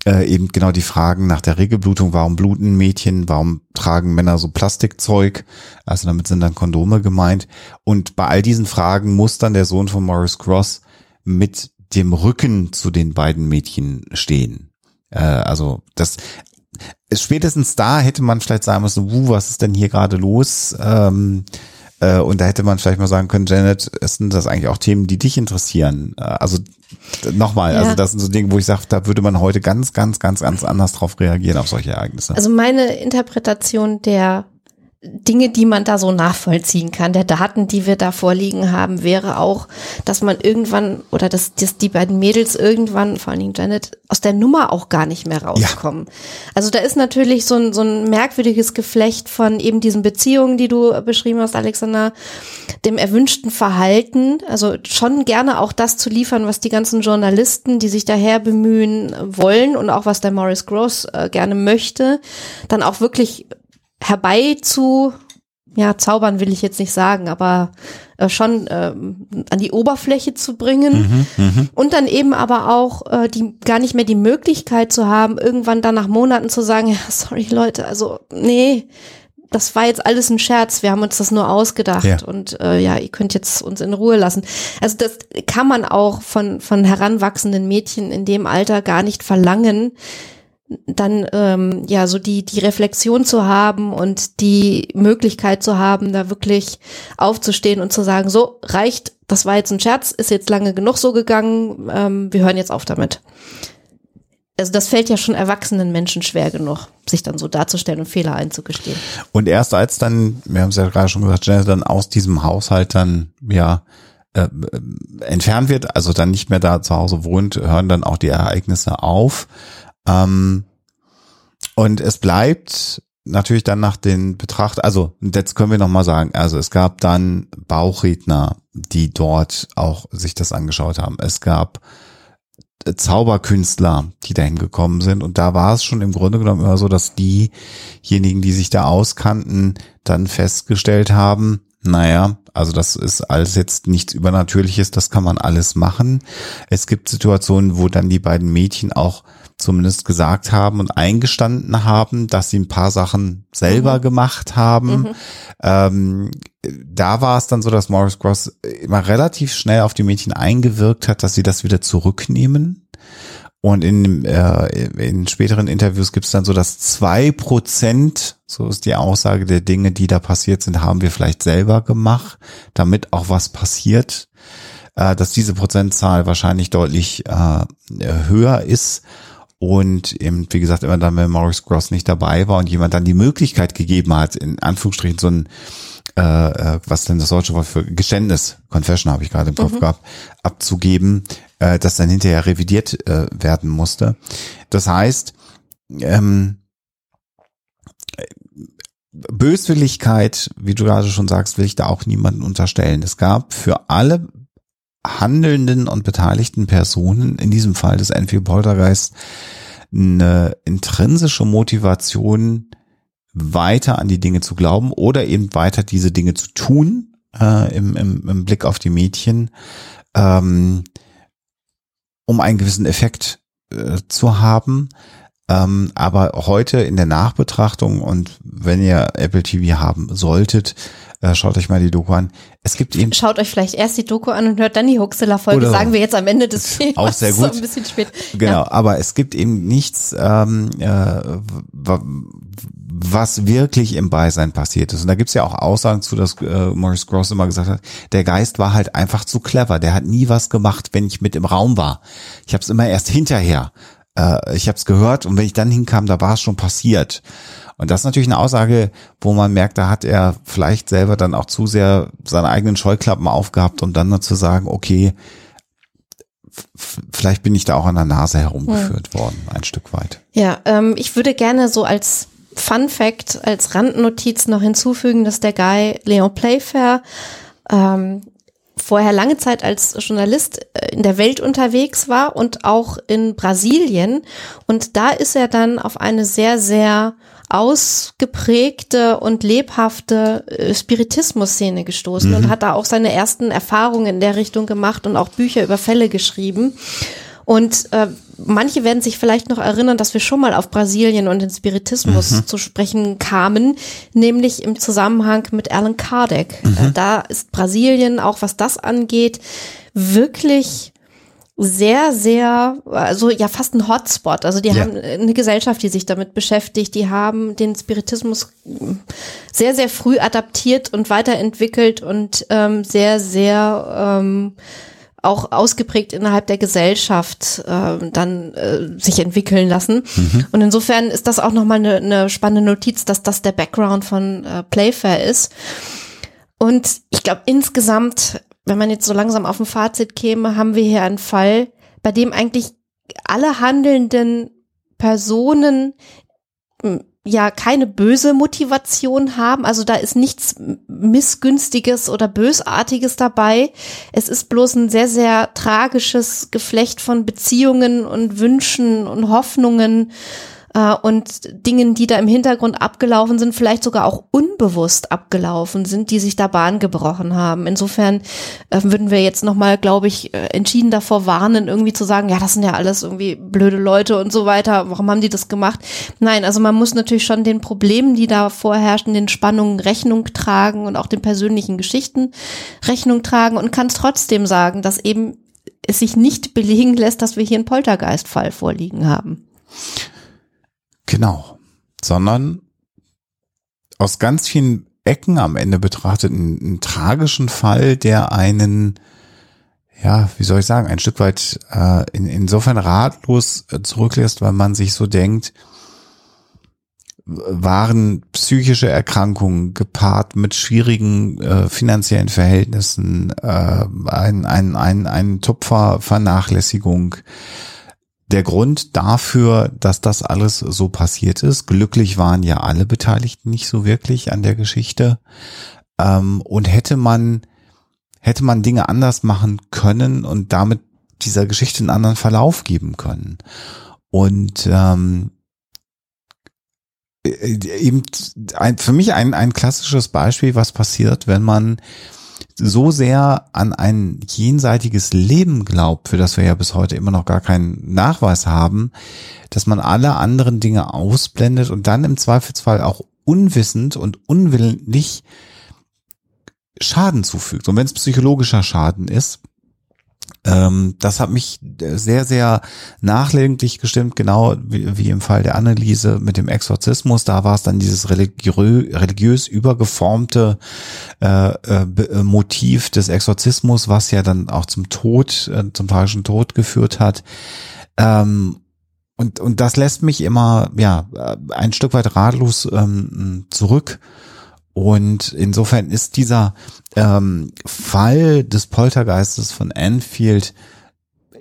äh, eben genau die Fragen nach der Regelblutung, warum bluten Mädchen, warum tragen Männer so Plastikzeug, also damit sind dann Kondome gemeint. Und bei all diesen Fragen muss dann der Sohn von Morris Cross mit dem Rücken zu den beiden Mädchen stehen. Äh, also das spätestens da hätte man vielleicht sagen müssen, wuh, was ist denn hier gerade los? Ähm, äh, und da hätte man vielleicht mal sagen können, Janet, sind das eigentlich auch Themen, die dich interessieren? Äh, also nochmal, also ja. also das sind so Dinge, wo ich sage, da würde man heute ganz, ganz, ganz, ganz anders drauf reagieren auf solche Ereignisse. Also meine Interpretation der Dinge, die man da so nachvollziehen kann, der Daten, die wir da vorliegen haben, wäre auch, dass man irgendwann oder dass, dass die beiden Mädels irgendwann, vor allen Dingen Janet, aus der Nummer auch gar nicht mehr rauskommen. Ja. Also da ist natürlich so ein, so ein merkwürdiges Geflecht von eben diesen Beziehungen, die du beschrieben hast, Alexander, dem erwünschten Verhalten, also schon gerne auch das zu liefern, was die ganzen Journalisten, die sich daher bemühen, wollen und auch was der Morris Gross äh, gerne möchte, dann auch wirklich herbei zu, ja, zaubern will ich jetzt nicht sagen, aber äh, schon äh, an die Oberfläche zu bringen mhm, mh. und dann eben aber auch äh, die gar nicht mehr die Möglichkeit zu haben, irgendwann dann nach Monaten zu sagen, ja, sorry Leute, also nee, das war jetzt alles ein Scherz, wir haben uns das nur ausgedacht ja. und äh, ja, ihr könnt jetzt uns in Ruhe lassen. Also das kann man auch von von heranwachsenden Mädchen in dem Alter gar nicht verlangen, dann ähm, ja so die die Reflexion zu haben und die Möglichkeit zu haben, da wirklich aufzustehen und zu sagen, so reicht, das war jetzt ein Scherz, ist jetzt lange genug so gegangen, ähm, wir hören jetzt auf damit. Also das fällt ja schon erwachsenen Menschen schwer genug, sich dann so darzustellen und Fehler einzugestehen. Und erst als dann, wir haben es ja gerade schon gesagt, Janet dann aus diesem Haushalt dann ja äh, entfernt wird, also dann nicht mehr da zu Hause wohnt, hören dann auch die Ereignisse auf. Ähm, und es bleibt natürlich dann nach den Betracht, also jetzt können wir nochmal sagen, also es gab dann Bauchredner, die dort auch sich das angeschaut haben. Es gab Zauberkünstler, die dahin gekommen sind. Und da war es schon im Grunde genommen immer so, dass diejenigen, die sich da auskannten, dann festgestellt haben, naja, also das ist alles jetzt nichts Übernatürliches, das kann man alles machen. Es gibt Situationen, wo dann die beiden Mädchen auch zumindest gesagt haben und eingestanden haben, dass sie ein paar Sachen selber mhm. gemacht haben. Mhm. Ähm, da war es dann so, dass Morris Gross immer relativ schnell auf die Mädchen eingewirkt hat, dass sie das wieder zurücknehmen. Und in, äh, in späteren Interviews gibt es dann so, dass zwei Prozent, so ist die Aussage der Dinge, die da passiert sind, haben wir vielleicht selber gemacht, damit auch was passiert, äh, dass diese Prozentzahl wahrscheinlich deutlich äh, höher ist. Und eben, wie gesagt, immer dann, wenn Morris Gross nicht dabei war und jemand dann die Möglichkeit gegeben hat, in Anführungsstrichen so ein, äh, äh was denn das deutsche Wort für Geständnis, Confession habe ich gerade im Kopf mhm. gehabt, abzugeben, äh, das dann hinterher revidiert äh, werden musste. Das heißt, ähm, Böswilligkeit, wie du gerade schon sagst, will ich da auch niemanden unterstellen. Es gab für alle handelnden und beteiligten Personen, in diesem Fall des Enfield Poltergeist, eine intrinsische Motivation, weiter an die Dinge zu glauben oder eben weiter diese Dinge zu tun, äh, im, im, im Blick auf die Mädchen, ähm, um einen gewissen Effekt äh, zu haben. Ähm, aber heute in der Nachbetrachtung und wenn ihr Apple TV haben solltet, äh, schaut euch mal die Doku an. Es gibt eben Schaut euch vielleicht erst die Doku an und hört dann die Huxela-Folge, sagen wir jetzt am Ende des Films. Auch sehr So gut. ein bisschen spät. Genau, Ja. aber es gibt eben nichts, ähm, äh, wa- was wirklich im Beisein passiert ist. Und da gibt's ja auch Aussagen zu, dass äh, Maurice Gross immer gesagt hat, der Geist war halt einfach zu clever. Der hat nie was gemacht, wenn ich mit im Raum war. Ich habe es immer erst hinterher. Äh, ich habe es gehört und wenn ich dann hinkam, da war es schon passiert. Und das ist natürlich eine Aussage, wo man merkt, da hat er vielleicht selber dann auch zu sehr seine eigenen Scheuklappen aufgehabt, um dann nur zu sagen, okay, vielleicht bin ich da auch an der Nase herumgeführt worden, ein Stück weit. Ja, ähm, ich würde gerne so als Fun Fact, als Randnotiz noch hinzufügen, dass der Guy Leon Playfair ähm, vorher lange Zeit als Journalist äh, in der Welt unterwegs war und auch in Brasilien. Und da ist er dann auf eine sehr, sehr ausgeprägte und lebhafte äh, Spiritismus-Szene gestoßen und hat da auch seine ersten Erfahrungen in der Richtung gemacht und auch Bücher über Fälle geschrieben. Und äh, manche werden sich vielleicht noch erinnern, dass wir schon mal auf Brasilien und den Spiritismus zu sprechen kamen, nämlich im Zusammenhang mit Alan Kardec. Äh, da ist Brasilien, auch was das angeht, wirklich sehr, sehr, also ja fast ein Hotspot. Also die Ja. haben eine Gesellschaft, die sich damit beschäftigt. Die haben den Spiritismus sehr, sehr früh adaptiert und weiterentwickelt und ähm, sehr, sehr ähm, auch ausgeprägt innerhalb der Gesellschaft äh, dann äh, sich entwickeln lassen. Und insofern ist das auch nochmal eine, eine spannende Notiz, dass das der Background von äh, Playfair ist. Und ich glaube, insgesamt, wenn man jetzt so langsam auf ein Fazit käme, haben wir hier einen Fall, bei dem eigentlich alle handelnden Personen ja keine böse Motivation haben. Also da ist nichts Missgünstiges oder Bösartiges dabei. Es ist bloß ein sehr, sehr tragisches Geflecht von Beziehungen und Wünschen und Hoffnungen äh, und Dingen, die da im Hintergrund abgelaufen sind, vielleicht sogar auch unbewusst abgelaufen sind, die sich da Bahn gebrochen haben. Insofern äh, würden wir jetzt nochmal, glaube ich, äh, entschieden davor warnen, irgendwie zu sagen, ja, das sind ja alles irgendwie blöde Leute und so weiter. Warum haben die das gemacht? Nein, also man muss natürlich schon den Problemen, die da vorherrschen, den Spannungen Rechnung tragen und auch den persönlichen Geschichten Rechnung tragen und kann es trotzdem sagen, dass eben es sich nicht belegen lässt, dass wir hier einen Poltergeistfall vorliegen haben. Genau. Sondern aus ganz vielen Ecken am Ende betrachtet einen, einen tragischen Fall, der einen, ja, wie soll ich sagen, ein Stück weit äh, in, insofern ratlos zurücklässt, weil man sich so denkt, waren psychische Erkrankungen gepaart mit schwierigen äh, finanziellen Verhältnissen, äh, ein, ein, ein, ein Tupfer-Vernachlässigung, der Grund dafür, dass das alles so passiert ist. Glücklich waren ja alle Beteiligten nicht so wirklich an der Geschichte. Ähm, und hätte man, hätte man Dinge anders machen können und damit dieser Geschichte einen anderen Verlauf geben können. Und ähm, äh, eben ein, für mich ein, ein klassisches Beispiel, was passiert, wenn man so sehr an ein jenseitiges Leben glaubt, für das wir ja bis heute immer noch gar keinen Nachweis haben, dass man alle anderen Dinge ausblendet und dann im Zweifelsfall auch unwissend und unwillentlich Schaden zufügt. Und wenn es psychologischer Schaden ist, ähm, das hat mich sehr, sehr nachdenklich gestimmt, genau wie, wie im Fall der Anneliese mit dem Exorzismus. Da war es dann dieses religiö religiös übergeformte äh, äh, äh, Motiv des Exorzismus, was ja dann auch zum Tod, äh, zum tragischen Tod geführt hat. Ähm, und, und das lässt mich immer, ja, äh, ein Stück weit ratlos ähm, zurück. Und insofern ist dieser ähm, Fall des Poltergeistes von Anfield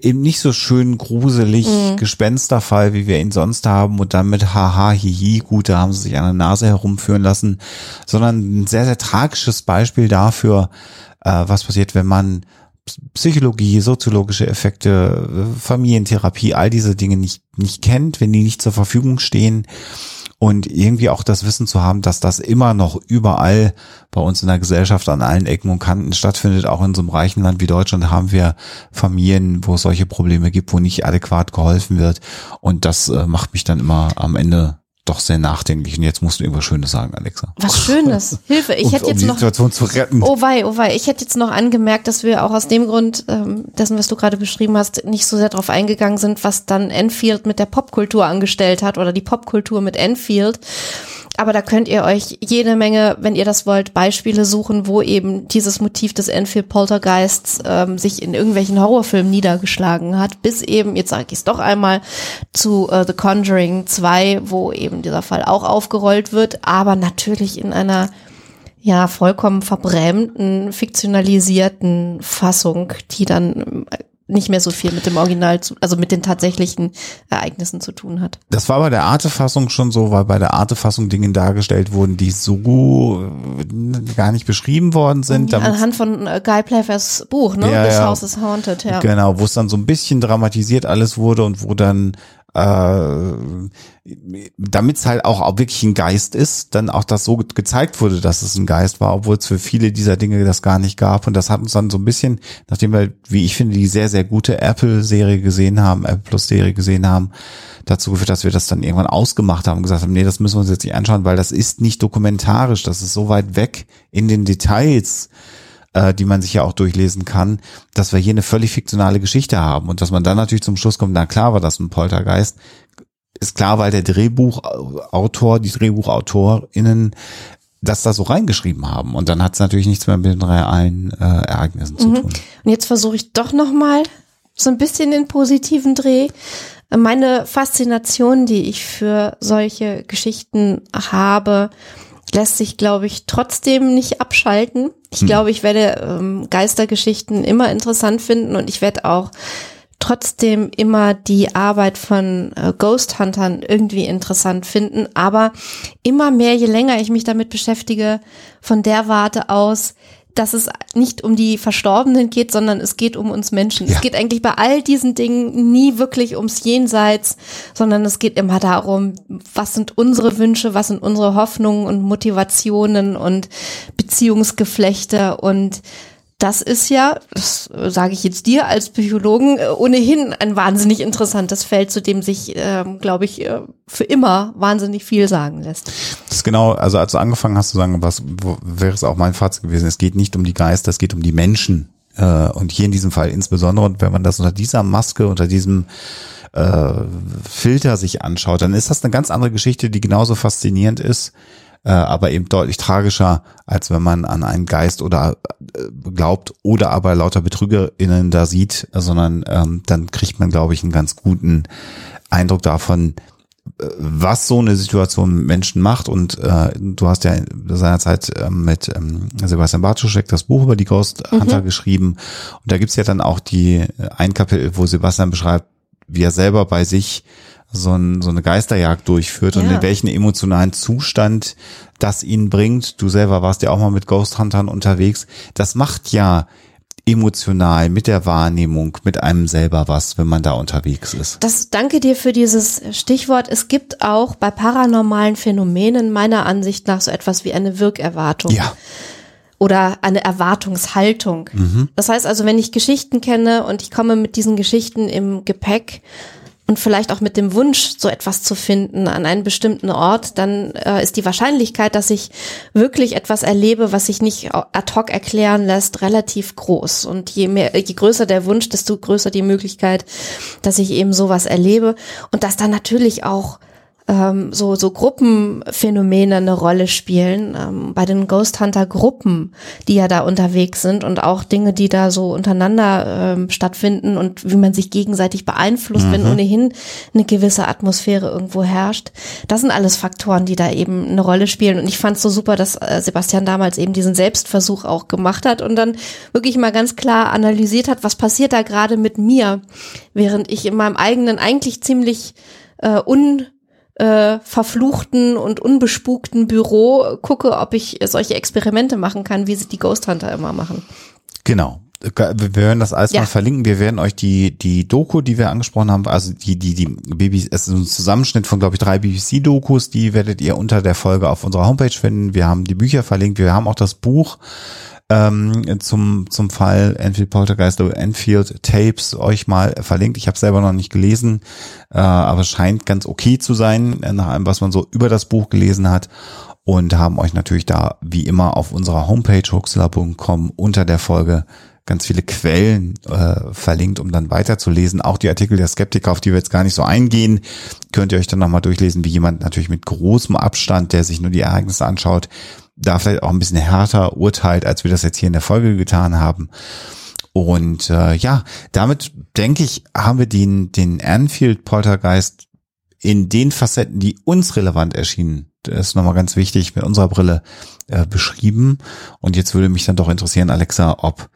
eben nicht so schön gruselig Mhm. Gespensterfall, wie wir ihn sonst haben und dann mit haha, hihi, gut, da haben sie sich an der Nase herumführen lassen, sondern ein sehr, sehr tragisches Beispiel dafür, äh, was passiert, wenn man Psychologie, soziologische Effekte, äh, Familientherapie, all diese Dinge nicht, nicht kennt, wenn die nicht zur Verfügung stehen und irgendwie auch das Wissen zu haben, dass das immer noch überall bei uns in der Gesellschaft an allen Ecken und Kanten stattfindet. Auch in so einem reichen Land wie Deutschland haben wir Familien, wo es solche Probleme gibt, wo nicht adäquat geholfen wird. Und das äh, macht mich dann immer am Ende doch sehr nachdenklich. Und jetzt musst du irgendwas Schönes sagen, Alexa. Was Schönes. Hilfe. Ich um, hätte um jetzt die noch. Situation zu retten. Oh wei, oh wei. Ich hätte jetzt noch angemerkt, dass wir auch aus dem Grund ähm, dessen, was du gerade beschrieben hast, nicht so sehr darauf eingegangen sind, was dann Enfield mit der Popkultur angestellt hat oder die Popkultur mit Enfield. Aber da könnt ihr euch jede Menge, wenn ihr das wollt, Beispiele suchen, wo eben dieses Motiv des Enfield Poltergeists ähm, sich in irgendwelchen Horrorfilmen niedergeschlagen hat, bis eben, jetzt sage ich es doch einmal, zu äh, The Conjuring 2, wo eben dieser Fall auch aufgerollt wird, aber natürlich in einer ja vollkommen verbrämten, fiktionalisierten Fassung, die dann äh, nicht mehr so viel mit dem Original, zu, also mit den tatsächlichen Ereignissen zu tun hat. Das war bei der Arte-Fassung schon so, weil bei der Arte-Fassung Dinge dargestellt wurden, die so äh, gar nicht beschrieben worden sind. Anhand von äh, Guy Playfairs Buch, ne? Ja, This ja. House is Haunted, ja. Genau, wo es dann so ein bisschen dramatisiert alles wurde und wo dann äh, damit es halt auch, auch wirklich ein Geist ist, dann auch das so ge- gezeigt wurde, dass es ein Geist war, obwohl es für viele dieser Dinge das gar nicht gab. Und das hat uns dann so ein bisschen, nachdem wir, wie ich finde, die sehr, sehr gute Apple-Serie gesehen haben, Apple Plus-Serie gesehen haben, dazu geführt, dass wir das dann irgendwann ausgemacht haben und gesagt haben, nee, das müssen wir uns jetzt nicht anschauen, weil das ist nicht dokumentarisch, das ist so weit weg in den Details, äh, die man sich ja auch durchlesen kann, dass wir hier eine völlig fiktionale Geschichte haben und dass man dann natürlich zum Schluss kommt, na klar war das ein Poltergeist, ist klar, weil der Drehbuchautor, die DrehbuchautorInnen das da so reingeschrieben haben und dann hat es natürlich nichts mehr mit den realen äh, Ereignissen zu tun. Und jetzt versuche ich doch noch mal so ein bisschen den positiven Dreh. Meine Faszination, die ich für solche Geschichten habe, lässt sich, glaube ich, trotzdem nicht abschalten. Ich glaube, ich werde ähm, Geistergeschichten immer interessant finden und ich werde auch trotzdem immer die Arbeit von äh, Ghost Huntern irgendwie interessant finden, aber immer mehr, je länger ich mich damit beschäftige, von der Warte aus, dass es nicht um die Verstorbenen geht, sondern es geht um uns Menschen. Ja. Es geht eigentlich bei all diesen Dingen nie wirklich ums Jenseits, sondern es geht immer darum, was sind unsere Wünsche, was sind unsere Hoffnungen und Motivationen und Beziehungsgeflechte und das ist ja, das sage ich jetzt dir als Psychologen, äh, ohnehin ein wahnsinnig interessantes Feld, zu dem sich, ähm, glaube ich, äh, für immer wahnsinnig viel sagen lässt. Das ist genau, also als du angefangen hast zu sagen, was wo, wäre es auch mein Fazit gewesen, es geht nicht um die Geister, es geht um die Menschen. Äh, und hier in diesem Fall insbesondere, wenn man das unter dieser Maske, unter diesem äh, Filter sich anschaut, dann ist das eine ganz andere Geschichte, die genauso faszinierend ist, äh, aber eben deutlich tragischer, als wenn man an einen Geist oder äh, glaubt oder aber lauter BetrügerInnen da sieht, sondern ähm, dann kriegt man, glaube ich, einen ganz guten Eindruck davon, was so eine Situation mit Menschen macht. Und äh, du hast ja seinerzeit ähm, mit ähm, Sebastian Bartuschek das Buch über die Ghost Hunter geschrieben. Und da gibt's ja dann auch die äh, ein Kapitel, wo Sebastian beschreibt, wie er selber bei sich so, ein, so eine Geisterjagd durchführt und Ja. in welchen emotionalen Zustand das ihn bringt. Du selber warst ja auch mal mit Ghost Huntern unterwegs. Das macht ja emotional mit der Wahrnehmung, mit einem selber was, wenn man da unterwegs ist. Das danke dir für dieses Stichwort. Es gibt auch bei paranormalen Phänomenen meiner Ansicht nach so etwas wie eine Wirkerwartung. Ja. oder eine Erwartungshaltung. Das heißt also, wenn ich Geschichten kenne und ich komme mit diesen Geschichten im Gepäck und vielleicht auch mit dem Wunsch, so etwas zu finden an einem bestimmten Ort, dann äh, ist die Wahrscheinlichkeit, dass ich wirklich etwas erlebe, was sich nicht ad hoc erklären lässt, relativ groß. Und je mehr, je größer der Wunsch, desto größer die Möglichkeit, dass ich eben sowas erlebe und dass dann natürlich auch ähm, so, so Gruppenphänomene eine Rolle spielen. Ähm, bei den Ghost Hunter Gruppen, die ja da unterwegs sind und auch Dinge, die da so untereinander ähm, stattfinden und wie man sich gegenseitig beeinflusst, wenn ohnehin eine gewisse Atmosphäre irgendwo herrscht. Das sind alles Faktoren, die da eben eine Rolle spielen. Und ich fand es so super, dass äh, Sebastian damals eben diesen Selbstversuch auch gemacht hat und dann wirklich mal ganz klar analysiert hat, was passiert da gerade mit mir, während ich in meinem eigenen eigentlich ziemlich äh, un äh, verfluchten und unbespukten Büro gucke, ob ich solche Experimente machen kann, wie sie die Ghost Hunter immer machen. Genau. Wir werden das alles Ja. mal verlinken. Wir werden euch die, die Doku, die wir angesprochen haben, also die, die, die BBC, es ist ein Zusammenschnitt von, glaube ich, drei BBC-Dokus, die werdet ihr unter der Folge auf unserer Homepage finden. Wir haben die Bücher verlinkt. Wir haben auch das Buch ähm, zum, zum Fall Enfield Poltergeist oder Enfield Tapes euch mal verlinkt. Ich habe selber noch nicht gelesen, äh, aber es scheint ganz okay zu sein, äh, nach allem, was man so über das Buch gelesen hat. Und haben euch natürlich da wie immer auf unserer Homepage huxler.com unter der Folge ganz viele Quellen äh, verlinkt, um dann weiterzulesen. Auch die Artikel der Skeptiker, auf die wir jetzt gar nicht so eingehen, könnt ihr euch dann nochmal durchlesen, wie jemand natürlich mit großem Abstand, der sich nur die Ereignisse anschaut, da vielleicht auch ein bisschen härter urteilt, als wir das jetzt hier in der Folge getan haben. Und äh, ja, damit denke ich, haben wir den, den Anfield Poltergeist in den Facetten, die uns relevant erschienen, das ist nochmal ganz wichtig, mit unserer Brille äh, beschrieben. Und jetzt würde mich dann doch interessieren, Alexa, ob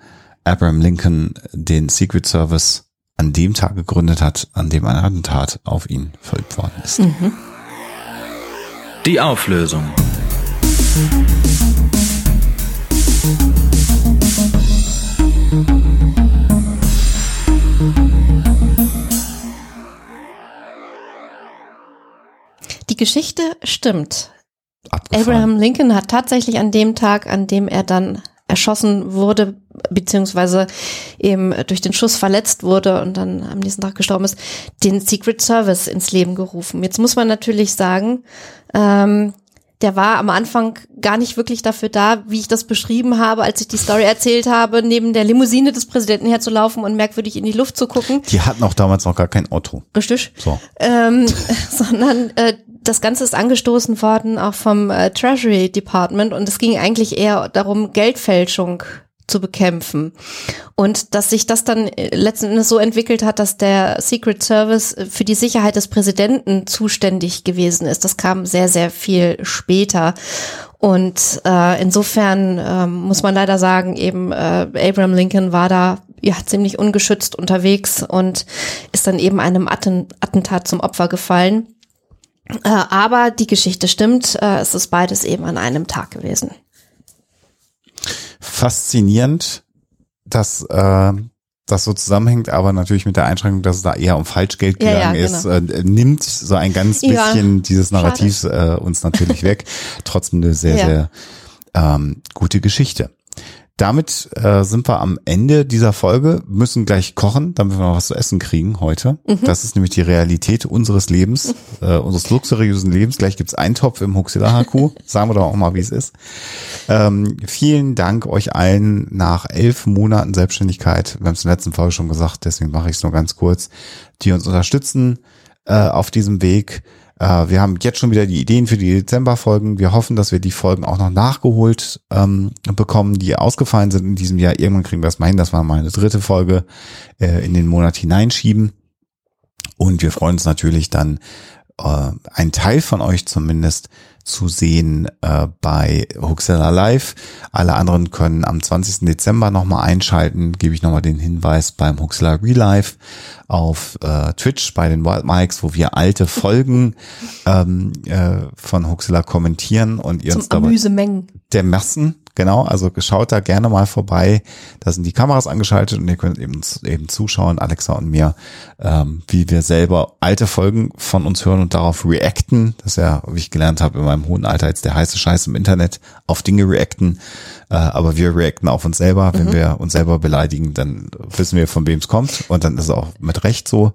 Abraham Lincoln den Secret Service an dem Tag gegründet hat, an dem ein Attentat auf ihn verübt worden ist. Die Auflösung. Die Geschichte stimmt. Abgefahren. Abraham Lincoln hat tatsächlich an dem Tag, an dem er dann erschossen wurde, beziehungsweise eben durch den Schuss verletzt wurde und dann am nächsten Tag gestorben ist, den Secret Service ins Leben gerufen. Jetzt muss man natürlich sagen, ähm, der war am Anfang gar nicht wirklich dafür da, wie ich das beschrieben habe, als ich die Story erzählt habe, neben der Limousine des Präsidenten herzulaufen und merkwürdig in die Luft zu gucken. Die hatten auch damals noch gar kein Auto. Richtig. So. Ähm, sondern äh, das Ganze ist angestoßen worden auch vom äh, Treasury Department und es ging eigentlich eher darum, Geldfälschung zu bekämpfen. Und dass sich das dann äh, letzten Endes so entwickelt hat, dass der Secret Service äh, für die Sicherheit des Präsidenten zuständig gewesen ist, das kam sehr, sehr viel später. Und äh, insofern ähm, muss man leider sagen, eben äh, Abraham Lincoln war da ja ziemlich ungeschützt unterwegs und ist dann eben einem Atten Attentat zum Opfer gefallen. Äh, aber die Geschichte stimmt, äh, es ist beides eben an einem Tag gewesen. Faszinierend, dass äh, das so zusammenhängt, aber natürlich mit der Einschränkung, dass es da eher um Falschgeld Ja, ja, gegangen ist, äh, nimmt so ein ganz Ja, bisschen dieses Narrativs äh, uns natürlich weg. Trotzdem eine sehr, Ja. sehr ähm, gute Geschichte. Damit äh, sind wir am Ende dieser Folge, müssen gleich kochen, damit wir noch was zu essen kriegen heute. Mhm. Das ist nämlich die Realität unseres Lebens, äh, unseres luxuriösen Lebens. Gleich gibt's Eintopf im Huxilla HQ. Sagen wir doch auch mal, wie es ist. Ähm, vielen Dank euch allen nach elf Monaten Selbstständigkeit. Wir haben es in der letzten Folge schon gesagt, deswegen mache ich es nur ganz kurz, die uns unterstützen äh, auf diesem Weg. Äh, wir haben jetzt schon wieder die Ideen für die Dezemberfolgen. Wir hoffen, dass wir die Folgen auch noch nachgeholt ähm, bekommen, die ausgefallen sind in diesem Jahr. Irgendwann kriegen wir das mal hin, dass wir mal eine dritte Folge äh, in den Monat hineinschieben. Und wir freuen uns natürlich dann, äh, einen Teil von euch zumindest zu sehen äh, bei Huxella Live. Alle anderen können am 20. Dezember nochmal einschalten. Gebe ich nochmal den Hinweis beim Huxella Real Life auf äh, Twitch bei den Wild Mikes, wo wir alte Folgen ähm, äh, von Huxella kommentieren und ihr Zum uns dabei der Messen, genau, also schaut da gerne mal vorbei. Da sind die Kameras angeschaltet und ihr könnt eben, eben zuschauen, Alexa und mir, ähm, wie wir selber alte Folgen von uns hören und darauf reacten. Das ist ja, wie ich gelernt habe, in meinem hohen Alter jetzt der heiße Scheiß im Internet, auf Dinge reacten. Äh, aber wir reacten auf uns selber. Wenn wir uns selber beleidigen, dann wissen wir, von wem es kommt. Und dann ist es auch mit Recht so.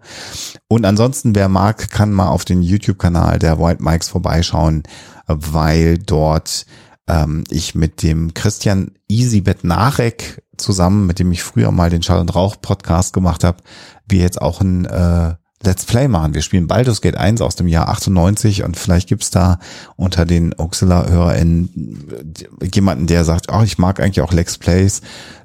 Und ansonsten, wer mag, kann mal auf den YouTube-Kanal der White Mikes vorbeischauen, weil dort ähm, ich mit dem Christian Easybet Narek zusammen, mit dem ich früher mal den Schall und Rauch Podcast gemacht habe, wir jetzt auch ein äh, Let's Play machen. Wir spielen Baldur's Gate 1 aus dem Jahr 98 und vielleicht gibt's da unter den Auxilla-HörerInnen jemanden, der sagt, oh, ich mag eigentlich auch Let's Plays.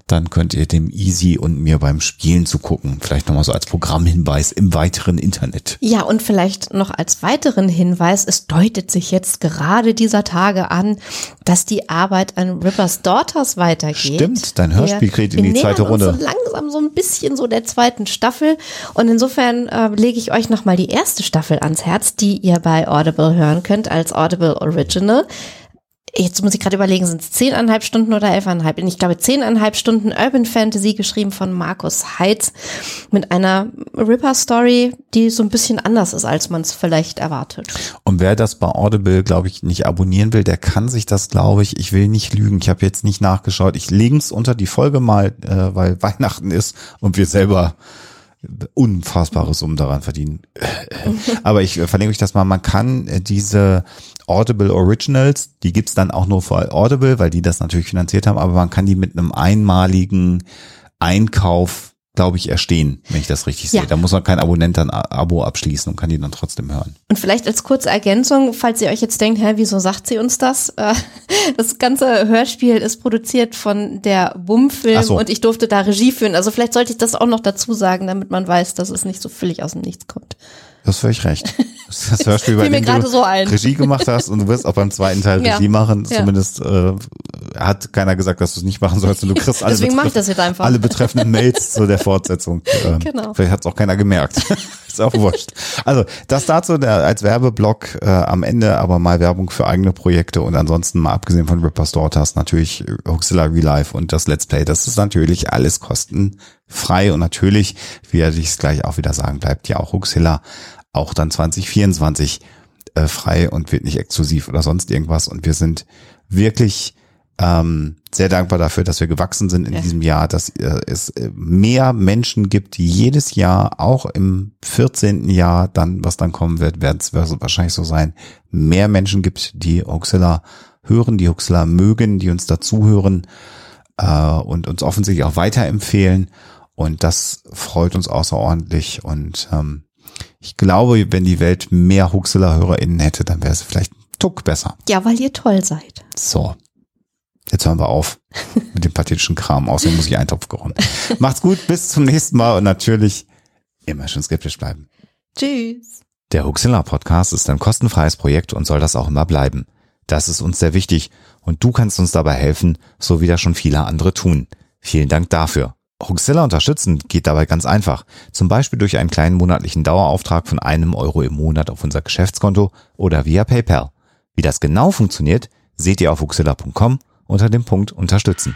Dann könnt ihr dem Easy und mir beim Spielen zugucken. Vielleicht nochmal so als Programmhinweis im weiteren Internet. Ja, und vielleicht noch als weiteren Hinweis, es deutet sich jetzt gerade dieser Tage an, dass die Arbeit an Rippers Daughters weitergeht. Stimmt, dein Hörspiel geht in die zweite nähern uns Runde. So langsam so ein bisschen so der zweiten Staffel. Und insofern äh, lege ich euch nochmal die erste Staffel ans Herz, die ihr bei Audible hören könnt als Audible Original. Jetzt muss ich gerade überlegen, sind es zehneinhalb Stunden oder elfeinhalb? Ich glaube zehneinhalb Stunden Urban Fantasy geschrieben von Markus Heitz mit einer Ripper-Story, die so ein bisschen anders ist, als man es vielleicht erwartet. Und wer das bei Audible, glaube ich, nicht abonnieren will, der kann sich das, glaube ich, ich will nicht lügen, ich habe jetzt nicht nachgeschaut, ich links unter die Folge mal, äh, weil Weihnachten ist und wir selber unfassbare Summen daran verdienen. Aber ich verlinke euch das mal. Man kann äh, diese Audible Originals, die gibt's dann auch nur für Audible, weil die das natürlich finanziert haben, aber man kann die mit einem einmaligen Einkauf glaube ich, erstehen, wenn ich das richtig sehe. Da muss man kein Abonnent dann Abo abschließen und kann die dann trotzdem hören. Und vielleicht als kurze Ergänzung, falls ihr euch jetzt denkt, hä, wieso sagt sie uns das? Äh, das ganze Hörspiel ist produziert von der Bum-Film so. und ich durfte da Regie führen. Also vielleicht sollte ich das auch noch dazu sagen, damit man weiß, dass es nicht so völlig aus dem Nichts kommt. Du hast völlig recht. Das Hörspiel, bei dem du so Regie gemacht hast und du wirst auch beim zweiten Teil ja. Regie machen. Ja. Zumindest äh, hat keiner gesagt, dass du es nicht machen sollst. Und du kriegst alle, Deswegen mach das jetzt einfach. alle betreffenden Mails zu der Fortsetzung. Ähm, genau. Vielleicht hat es auch keiner gemerkt. Ist auch wurscht. Also das dazu der, als Werbeblock äh, am Ende, aber mal Werbung für eigene Projekte und ansonsten mal abgesehen von Ripper's Daughters natürlich Huxilla Real Life und das Let's Play. Das ist natürlich alles kostenfrei und natürlich, wie er sich gleich auch wieder sagen, bleibt ja auch Huxilla auch dann 2024 äh, frei und wird nicht exklusiv oder sonst irgendwas. Und wir sind wirklich ähm, sehr dankbar dafür, dass wir gewachsen sind in ja. diesem Jahr, dass äh, es äh, mehr Menschen gibt, die jedes Jahr, auch im 14. Jahr dann, was dann kommen wird, wird es wahrscheinlich so sein, mehr Menschen gibt, die Huxilla hören, die Huxilla mögen, die uns dazuhören äh, und uns offensichtlich auch weiterempfehlen. Und das freut uns außerordentlich und ähm, ich glaube, wenn die Welt mehr Huxela-HörerInnen hätte, dann wäre es vielleicht ein Tuck besser. Ja, weil ihr toll seid. So. Jetzt hören wir auf mit dem pathetischen Kram. Außerdem muss ich Eintopf kochen. Macht's gut, bis zum nächsten Mal und natürlich immer schön skeptisch bleiben. Tschüss. Der Huxilla Podcast ist ein kostenfreies Projekt und soll das auch immer bleiben. Das ist uns sehr wichtig und du kannst uns dabei helfen, so wie das schon viele andere tun. Vielen Dank dafür. Huxilla unterstützen geht dabei ganz einfach. Zum Beispiel durch einen kleinen monatlichen Dauerauftrag von einem Euro im Monat auf unser Geschäftskonto oder via PayPal. Wie das genau funktioniert, seht ihr auf huxilla.com unter dem Punkt Unterstützen.